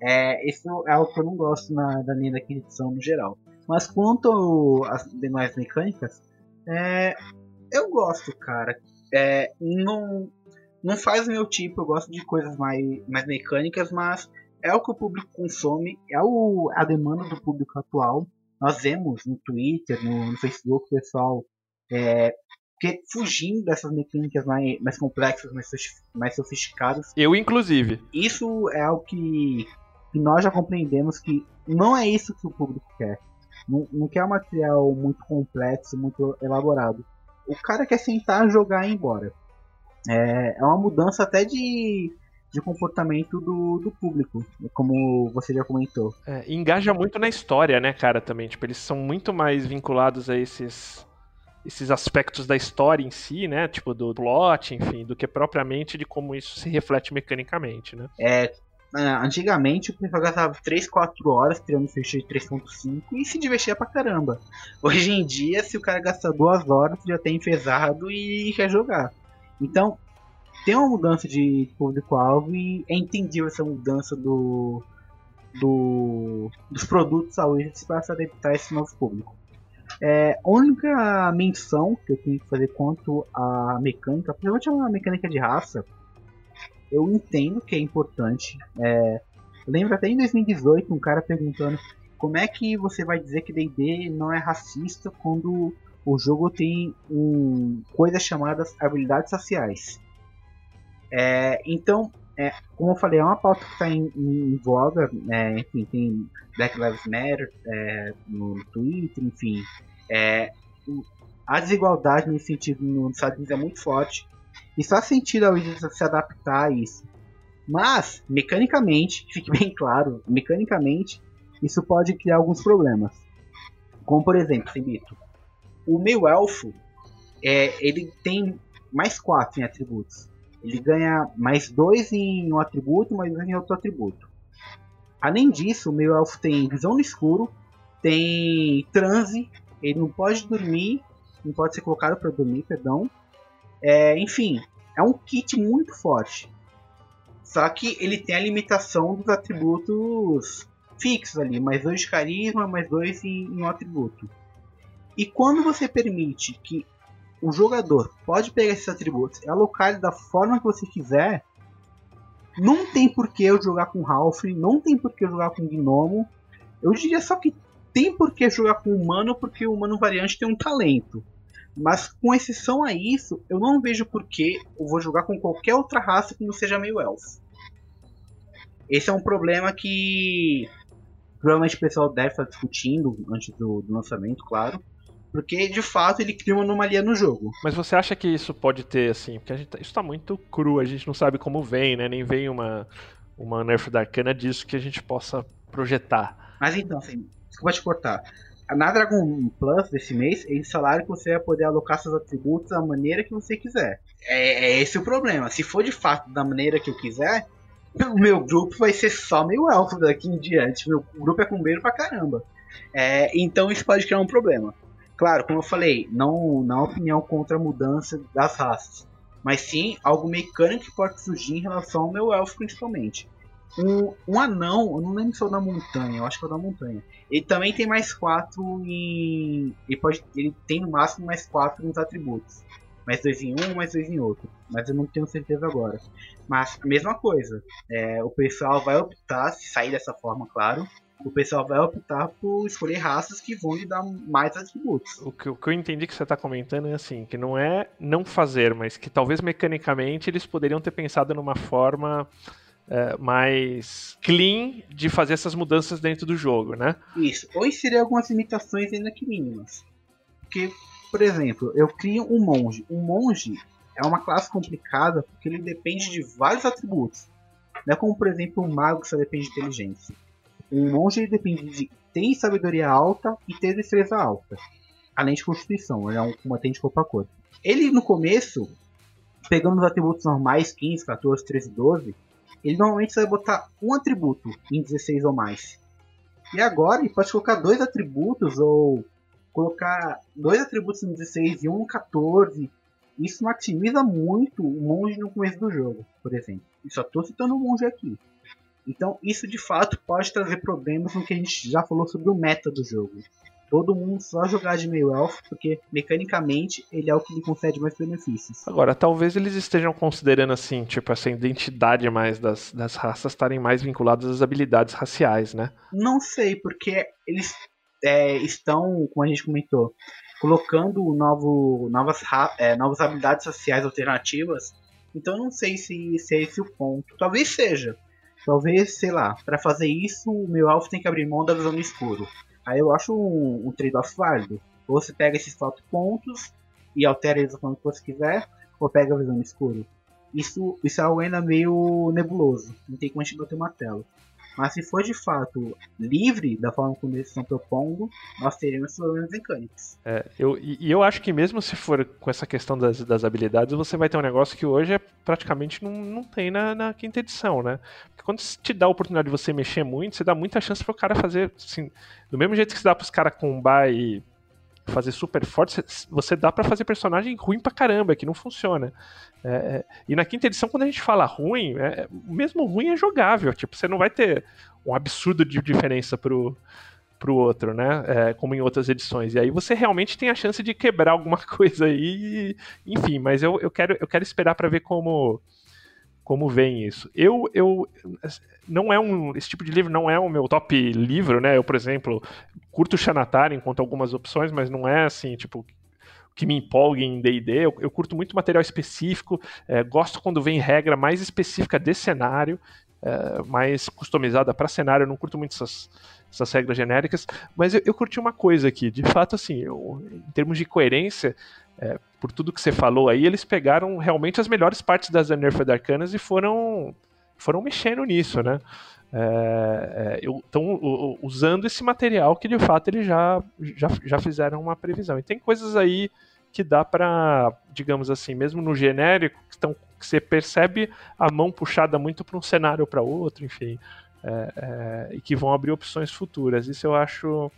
É, isso é algo que eu não gosto na, da linha da aquisição no geral. Mas quanto às demais mecânicas, é, eu gosto, cara. É, não, não faz o meu tipo, eu gosto de coisas mais, mais mecânicas, mas é o que o público consome, é o, a demanda do público atual. Nós vemos no Twitter, no, no Facebook, o pessoal é, que, fugindo dessas mecânicas mais, mais complexas, mais, mais sofisticadas. Eu, inclusive. Isso é algo que, que nós já compreendemos que não é isso que o público quer. Não, não quer um material muito complexo, muito elaborado. O cara quer sentar, jogar e ir embora. É, é uma mudança até de, de comportamento do, do público, como você já comentou. É, engaja muito na história, né, cara, também. Tipo, eles são muito mais vinculados a esses esses aspectos da história em si, né, tipo do plot, enfim, do que propriamente de como isso se reflete mecanicamente, né? É, ah, antigamente o pessoal gastava 3, 4 horas criando ficha de 3.5 e se divertia pra caramba. Hoje em dia, se o cara gasta 2 horas, já tem enfesado e quer jogar. Então, tem uma mudança de público-alvo e é entendível essa mudança do, do dos produtos Wizards para se adaptar a esse novo público. É, a única menção que eu tenho que fazer quanto à mecânica, principalmente a mecânica de raça, eu entendo que é importante. É, lembro até em 2018 um cara perguntando como é que você vai dizer que D&D não é racista quando o jogo tem um, coisas chamadas habilidades sociais. É, então, é, como eu falei, é uma pauta que está em, em, voga. é, enfim, tem Black Lives Matter é, no Twitter, enfim. É, a desigualdade nesse sentido nos Estados Unidos é muito forte. E só sentido a Wizards se adaptar a isso. Mas, mecanicamente, *laughs* fique bem claro, mecanicamente, isso pode criar alguns problemas. Como por exemplo, Cibito, o meio elfo, é, ele tem mais 4 em atributos. Ele ganha mais 2 em um atributo, mais 2 em outro atributo. Além disso, o meio elfo tem visão no escuro, tem transe, ele não pode dormir, não pode ser colocado para dormir, perdão. É, enfim, é um kit muito forte. Só que ele tem a limitação dos atributos fixos ali, mais dois de carisma, mais dois em, em um atributo. E quando você permite que o jogador pode pegar esses atributos e alocar ele da forma que você quiser, não tem por que eu jogar com Ralph, não tem por que eu jogar com Gnomo. Eu diria só que tem por que jogar com humano, porque o humano variante tem um talento. Mas com exceção a isso, eu não vejo por que eu vou jogar com qualquer outra raça que não seja meio elfo. Esse é um problema que provavelmente o pessoal deve estar discutindo antes do, do lançamento, claro. Porque de fato ele cria uma anomalia no jogo. Mas você acha que isso pode ter, assim, porque gente, tá, isso tá muito cru, a gente não sabe como vem, né? Nem vem uma, uma Nerf da Arcana disso que a gente possa projetar. Mas então, assim, desculpa te cortar. Na Dragon Plus desse mês, eles falaram que você vai poder alocar seus atributos da maneira que você quiser. É, é esse o problema. Se for de fato da maneira que eu quiser, o meu grupo vai ser só meio elfo daqui em diante. Meu grupo é combeiro pra caramba. É, então isso pode criar um problema. Claro, como eu falei, não, é opinião contra a mudança das raças, mas sim algo mecânico que pode surgir em relação ao meu elfo principalmente. Um, um anão, eu não lembro se é o da montanha, eu acho que é o da montanha. Ele também tem mais 4 em. Ele, pode, ele tem no máximo mais 4 nos atributos. Mais 2 em um, mais 2 em outro. Mas eu não tenho certeza agora. Mas a mesma coisa. É, o pessoal vai optar, se sair dessa forma, claro, o pessoal vai optar por escolher raças que vão lhe dar mais atributos. O que, o que eu entendi que você está comentando é assim, que não é não fazer, mas que talvez mecanicamente eles poderiam ter pensado numa forma é, mais clean de fazer essas mudanças dentro do jogo, né? Isso. Ou inserir algumas limitações ainda que mínimas. Porque, por exemplo, eu crio um monge. Um monge é uma classe complicada porque ele depende de vários atributos. Não é como, por exemplo, um mago que só depende de inteligência. Um monge depende de ter sabedoria alta e ter destreza alta. Além de constituição, ele é um combatente corpo a corpo. Ele no começo, pegando os atributos normais, 15, 14, 13, 12, ele normalmente vai botar um atributo em 16 ou mais. E agora ele pode colocar dois atributos ou colocar dois atributos em 16 e um em 14. Isso maximiza muito o monge no começo do jogo, por exemplo. E só estou citando o monge aqui. Então, isso de fato pode trazer problemas no que a gente já falou sobre o meta do jogo. Todo mundo só jogar de meio elfo, porque mecanicamente ele é o que lhe concede mais benefícios. Agora, talvez eles estejam considerando assim, tipo, essa identidade mais das, das raças estarem mais vinculadas às habilidades raciais, né? Não sei, porque eles é, estão, como a gente comentou, colocando novo, novas, é, novas habilidades sociais alternativas. Então não sei se, se é esse o ponto. Talvez seja. Talvez, sei lá, para fazer isso, o meu alvo tem que abrir mão da visão no escuro. Aí eu acho um, um trade-off válido. Ou você pega esses quatro pontos e altera eles que você quiser, ou pega a visão no escuro. Isso, isso é algo ainda meio nebuloso. Não tem como a gente bater o martelo. Mas se for de fato livre da forma como eles estão propondo, nós teremos problemas mecânicos. É, eu, e eu acho que mesmo se for com essa questão das, das habilidades, você vai ter um negócio que hoje é, praticamente não, não tem na, na quinta edição, né? Porque quando te dá a oportunidade de você mexer muito, você dá muita chance para o cara fazer, assim, do mesmo jeito que você dá para os caras combar e fazer super forte, você dá para fazer personagem ruim pra caramba, que não funciona. É, é, e na quinta edição, quando a gente fala ruim, é, mesmo ruim é jogável. Tipo, você não vai ter um absurdo de diferença pro, pro outro, né? É, como em outras edições. E aí você realmente tem a chance de quebrar alguma *laughs* coisa aí. Enfim, mas eu, eu, quero, eu quero esperar para ver como como vem isso. Eu, eu não é um esse tipo de livro não é o meu top livro, né? Eu, por exemplo, curto Xanatar enquanto algumas opções, mas não é assim, tipo que me empolgue em D&D, eu, eu, curto muito material específico, é, gosto quando vem regra mais específica de cenário, é, mais customizada para cenário, eu não curto muito essas, essas regras genéricas, mas eu, eu curti uma coisa aqui, de fato, assim, eu, em termos de coerência, é, por tudo que você falou aí, eles pegaram realmente as melhores partes das Nerfed Arcanas e foram, foram mexendo nisso, né? Estão é, usando esse material que de fato eles já, já, já fizeram uma previsão. E tem coisas aí que dá para, digamos assim, mesmo no genérico, que, tão, que você percebe a mão puxada muito para um cenário ou para outro, enfim, é, é, e que vão abrir opções futuras. Isso eu acho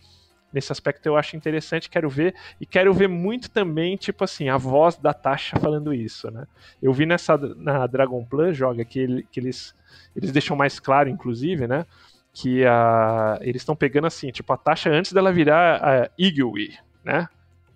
nesse aspecto eu acho interessante, quero ver, e quero ver muito também, tipo assim, a voz da Tasha falando isso, né? Eu vi nessa, na Dragon Plus, joga, que, ele, que eles, eles deixam mais claro, inclusive, né? Que a, eles estão pegando assim, tipo, a Tasha antes dela virar a Igui, né?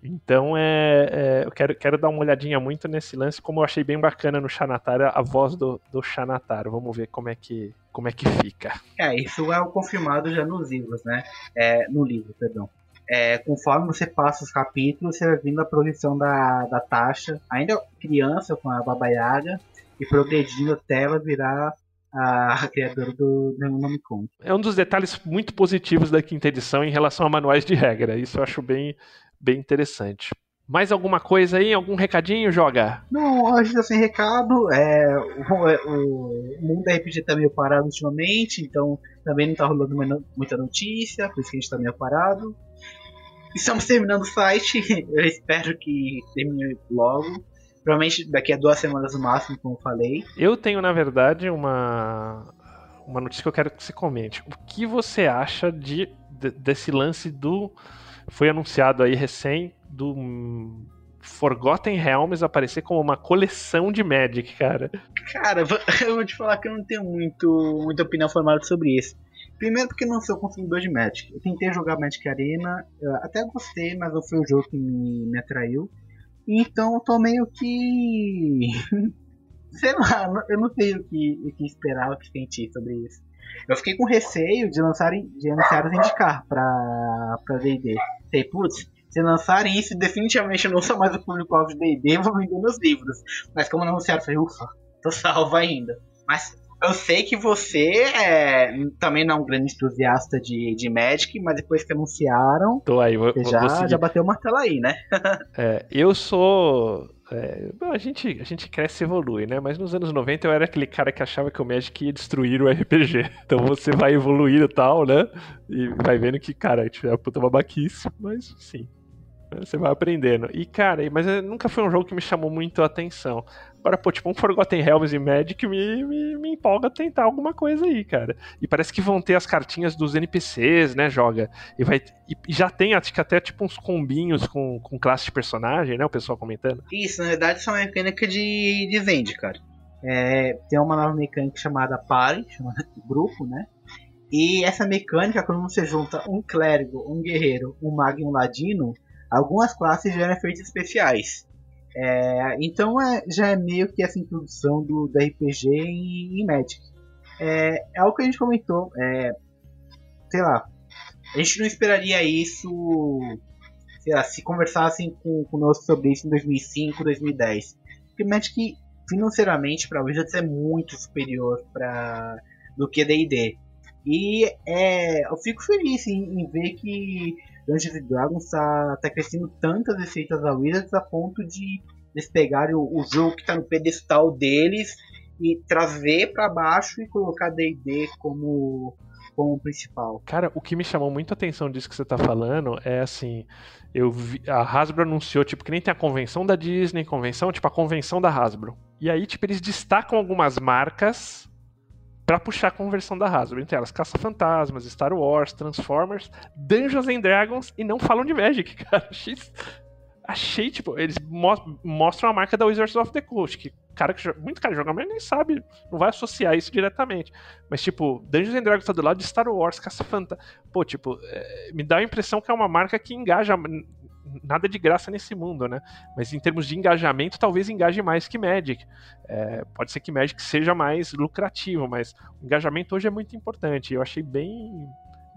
Então é, é, eu quero, quero dar uma olhadinha muito nesse lance, como eu achei bem bacana no Xanatar, a voz do, do Xanatar. Vamos ver como é que como é que fica. É, isso é o confirmado já nos livros, né? É, no livro, perdão. É, conforme você passa os capítulos, você vai vendo a progressão da, da taxa, ainda criança com a Baba Yaga, e progredindo até ela virar a criadora do Necronomicon. É um dos detalhes muito positivos da quinta edição em relação a manuais de regra. Isso eu acho bem, bem interessante. Mais alguma coisa aí? Algum recadinho, Joga? Não, gente tá sem recado. É, o, é, o, mundo da RPG tá meio parado ultimamente, então também não tá rolando muita notícia, por isso que a gente tá meio parado. Estamos terminando o site, *laughs* eu espero que termine logo. Provavelmente daqui a duas semanas no máximo, como eu falei. Eu tenho, na verdade, uma, uma notícia que eu quero que você comente. O que você acha de, de desse lance do. Foi anunciado aí recém do Forgotten Realms aparecer como uma coleção de Magic, cara. Cara, *laughs* eu vou te falar que eu não tenho muito, muita opinião formada sobre isso. Primeiro porque não sou consumidor de Magic. Eu tentei jogar Magic Arena, até gostei, mas não foi o jogo que me, me atraiu. Então eu tô meio que. *laughs* sei lá, eu não sei o que, o que esperar, o que sentir sobre isso. Eu fiquei com receio de lançarem de anunciar o Zendikar pra, pra. Sei, putz, se lançarem isso, definitivamente eu não sou mais o público-alvo de D&D, vou vender meus livros. Mas como não anunciaram, eu falei, ufa, tô salvo ainda. Mas eu sei que você é, também não é um grande entusiasta de, de Magic, mas depois que anunciaram, Tô aí, vou, você já, já bateu o martelo aí, né? *laughs* é, eu sou. É, a, gente, a gente cresce e evolui, né? Mas nos anos 90 eu era aquele cara que achava que o Magic ia destruir o RPG. *laughs* Então você vai evoluir e tal, né? E vai vendo que, cara, gente é puta babaquice, mas sim. Você vai aprendendo. E, cara, mas nunca foi um jogo que me chamou muito a atenção. Agora, pô, tipo, um Forgotten Realms e Magic me, me, me empolga tentar alguma coisa aí, cara. E parece que vão ter as cartinhas dos NPCs, né, joga. E, vai, e já tem, acho que até, tipo, uns combinhos com, com classe de personagem, né, o pessoal comentando. Isso, na verdade, isso é uma mecânica de, de Zend, cara. É, tem uma nova mecânica chamada Party, chamada *laughs* Grupo, né? E essa mecânica, quando você junta um clérigo, um guerreiro, um mago e um ladino, algumas classes geram efeitos especiais. É, então é, já é meio que essa introdução do, do RPG em, em Magic. É, é algo que a gente comentou. É, sei lá, a gente não esperaria isso sei lá, se conversassem com, conosco sobre isso em 2005, 2010. Porque Magic financeiramente para Wizards é muito superior para do que D&D. E é, eu fico feliz em, em ver que Dungeons Dragons está tá crescendo tantas receitas da Wizards a ponto de eles pegarem o, o jogo que está no pedestal deles e trazer para baixo e colocar D&D como como principal. Cara, o que me chamou muito a atenção disso que você tá falando é assim, eu vi, a Hasbro anunciou, tipo, que nem tem a convenção da Disney, convenção, tipo a convenção da Hasbro. E aí, tipo, eles destacam algumas marcas para puxar a conversão da Hasbro. Entre elas, Caça-Fantasmas, Star Wars, Transformers, Dungeons and Dragons e não falam de Magic, *laughs* cara. Achei, achei tipo, eles mostram a marca da Wizards of the Coast, que cara que muito cara joga, mas nem sabe, não vai associar isso diretamente. Mas, tipo, Dungeons and Dragons tá do lado de Star Wars, Caça-Fantasmas. Pô, tipo, é, me dá a impressão que é uma marca que engaja nada de graça nesse mundo, né? Mas em termos de engajamento, talvez engaje mais que Magic. É, pode ser que Magic seja mais lucrativo, mas o engajamento hoje é muito importante. Eu achei bem,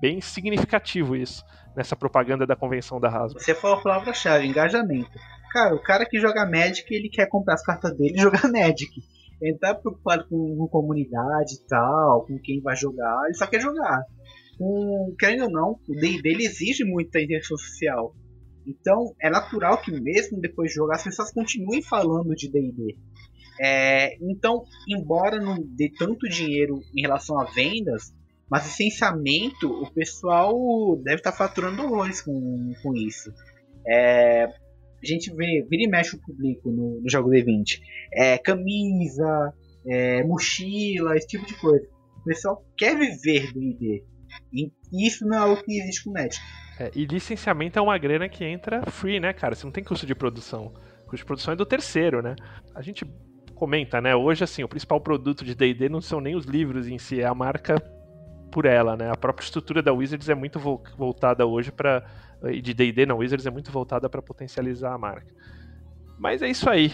bem significativo isso nessa propaganda da convenção da Hasbro. Você falou a palavra-chave, engajamento. Cara, o cara que joga Magic, ele quer comprar as cartas dele e jogar *laughs* Magic. Ele tá preocupado com, com comunidade e tal, com quem vai jogar, ele só quer jogar. Querendo ou não, o D&D exige muita interação social. Então é natural que mesmo depois de jogar as pessoas continuem falando de D&D. É, então, embora não dê tanto dinheiro em relação a vendas, mas licenciamento, o pessoal deve estar tá faturando horrores com, com isso. É, a gente vê, vira e mexe o público no, no jogo D20. É, camisa, é, mochila, esse tipo de coisa. O pessoal quer viver D&D. E isso não é algo que existe com o Magic. É, e licenciamento é uma grana que entra free, né, cara? Você não tem custo de produção. O custo de produção é do terceiro, né? A gente comenta, né? Hoje, assim, o principal produto de D&D não são nem os livros em si, é a marca por ela, né? A própria estrutura da Wizards é muito voltada hoje para de D&D na Wizards é muito voltada para potencializar a marca. Mas é isso aí.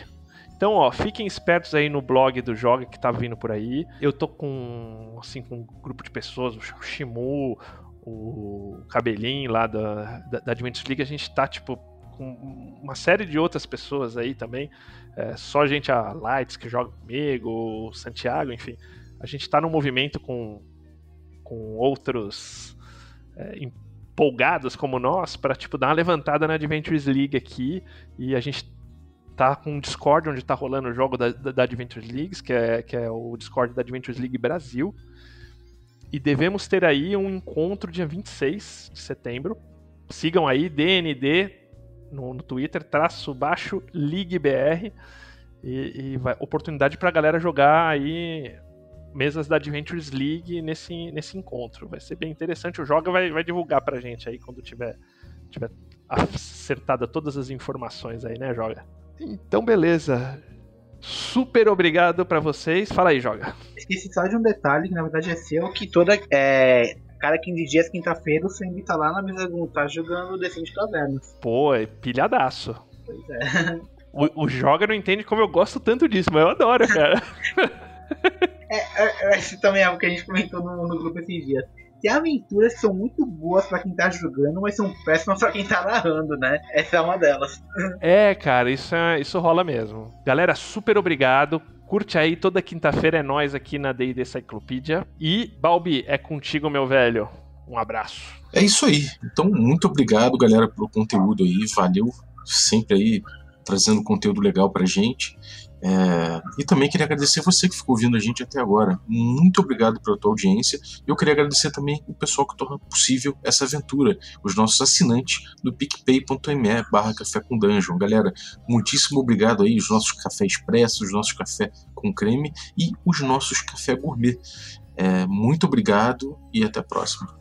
Então, ó, fiquem espertos aí no blog do Joga que tá vindo por aí. Eu tô com, assim, com um grupo de pessoas, o Shimu, o Cabelinho lá da, da, da Adventures League, a gente tá, tipo, com uma série de outras pessoas aí também. É, só gente, a Lights, que joga comigo, o Santiago, enfim. A gente tá num movimento com, com outros é, empolgados como nós para tipo, dar uma levantada na Adventures League aqui. E a gente tá com um Discord onde tá rolando o jogo da, da, Adventures League, que é, que é o Discord da Adventures League Brasil. E devemos ter aí um encontro dia 26 de setembro. Sigam aí, DND no, no Twitter, traço baixo LeagueBR. E, e vai, oportunidade pra galera jogar aí mesas da Adventures League nesse, nesse encontro. Vai ser bem interessante. O Joga vai, vai divulgar pra gente aí quando tiver, tiver acertada todas as informações aí, né, Joga? Então, beleza. Super obrigado para vocês. Fala aí, joga. Esqueci só de um detalhe que na verdade é seu, que toda. É, cada 15 dias, quinta-feira, o Sam tá lá na mesa do tá jogando Defende Cavernas. Pô, é pilhadaço. Pois é. O, o Joga não entende como eu gosto tanto disso, mas eu adoro, cara. *laughs* é, é, é, isso também é o que a gente comentou no, no grupo esses dias tem aventuras que são muito boas para quem tá jogando, mas são péssimas para quem tá narrando, né? Essa é uma delas. É, cara, isso, é, isso rola mesmo. Galera, super obrigado. Curte aí, toda quinta-feira é nós aqui na D&D Cyclopedia. E, Balbi, é contigo, meu velho. Um abraço. É isso aí. Então, muito obrigado, galera, pelo conteúdo aí. Valeu sempre aí trazendo conteúdo legal pra gente. É, e também queria agradecer você que ficou ouvindo a gente até agora. Muito obrigado pela tua audiência. Eu queria agradecer também o pessoal que torna possível essa aventura, os nossos assinantes do picpay.me barra café com dungeon. Galera, muitíssimo obrigado aí, os nossos café expressos, os nossos café com creme e os nossos café gourmet. É, muito obrigado e até a próxima.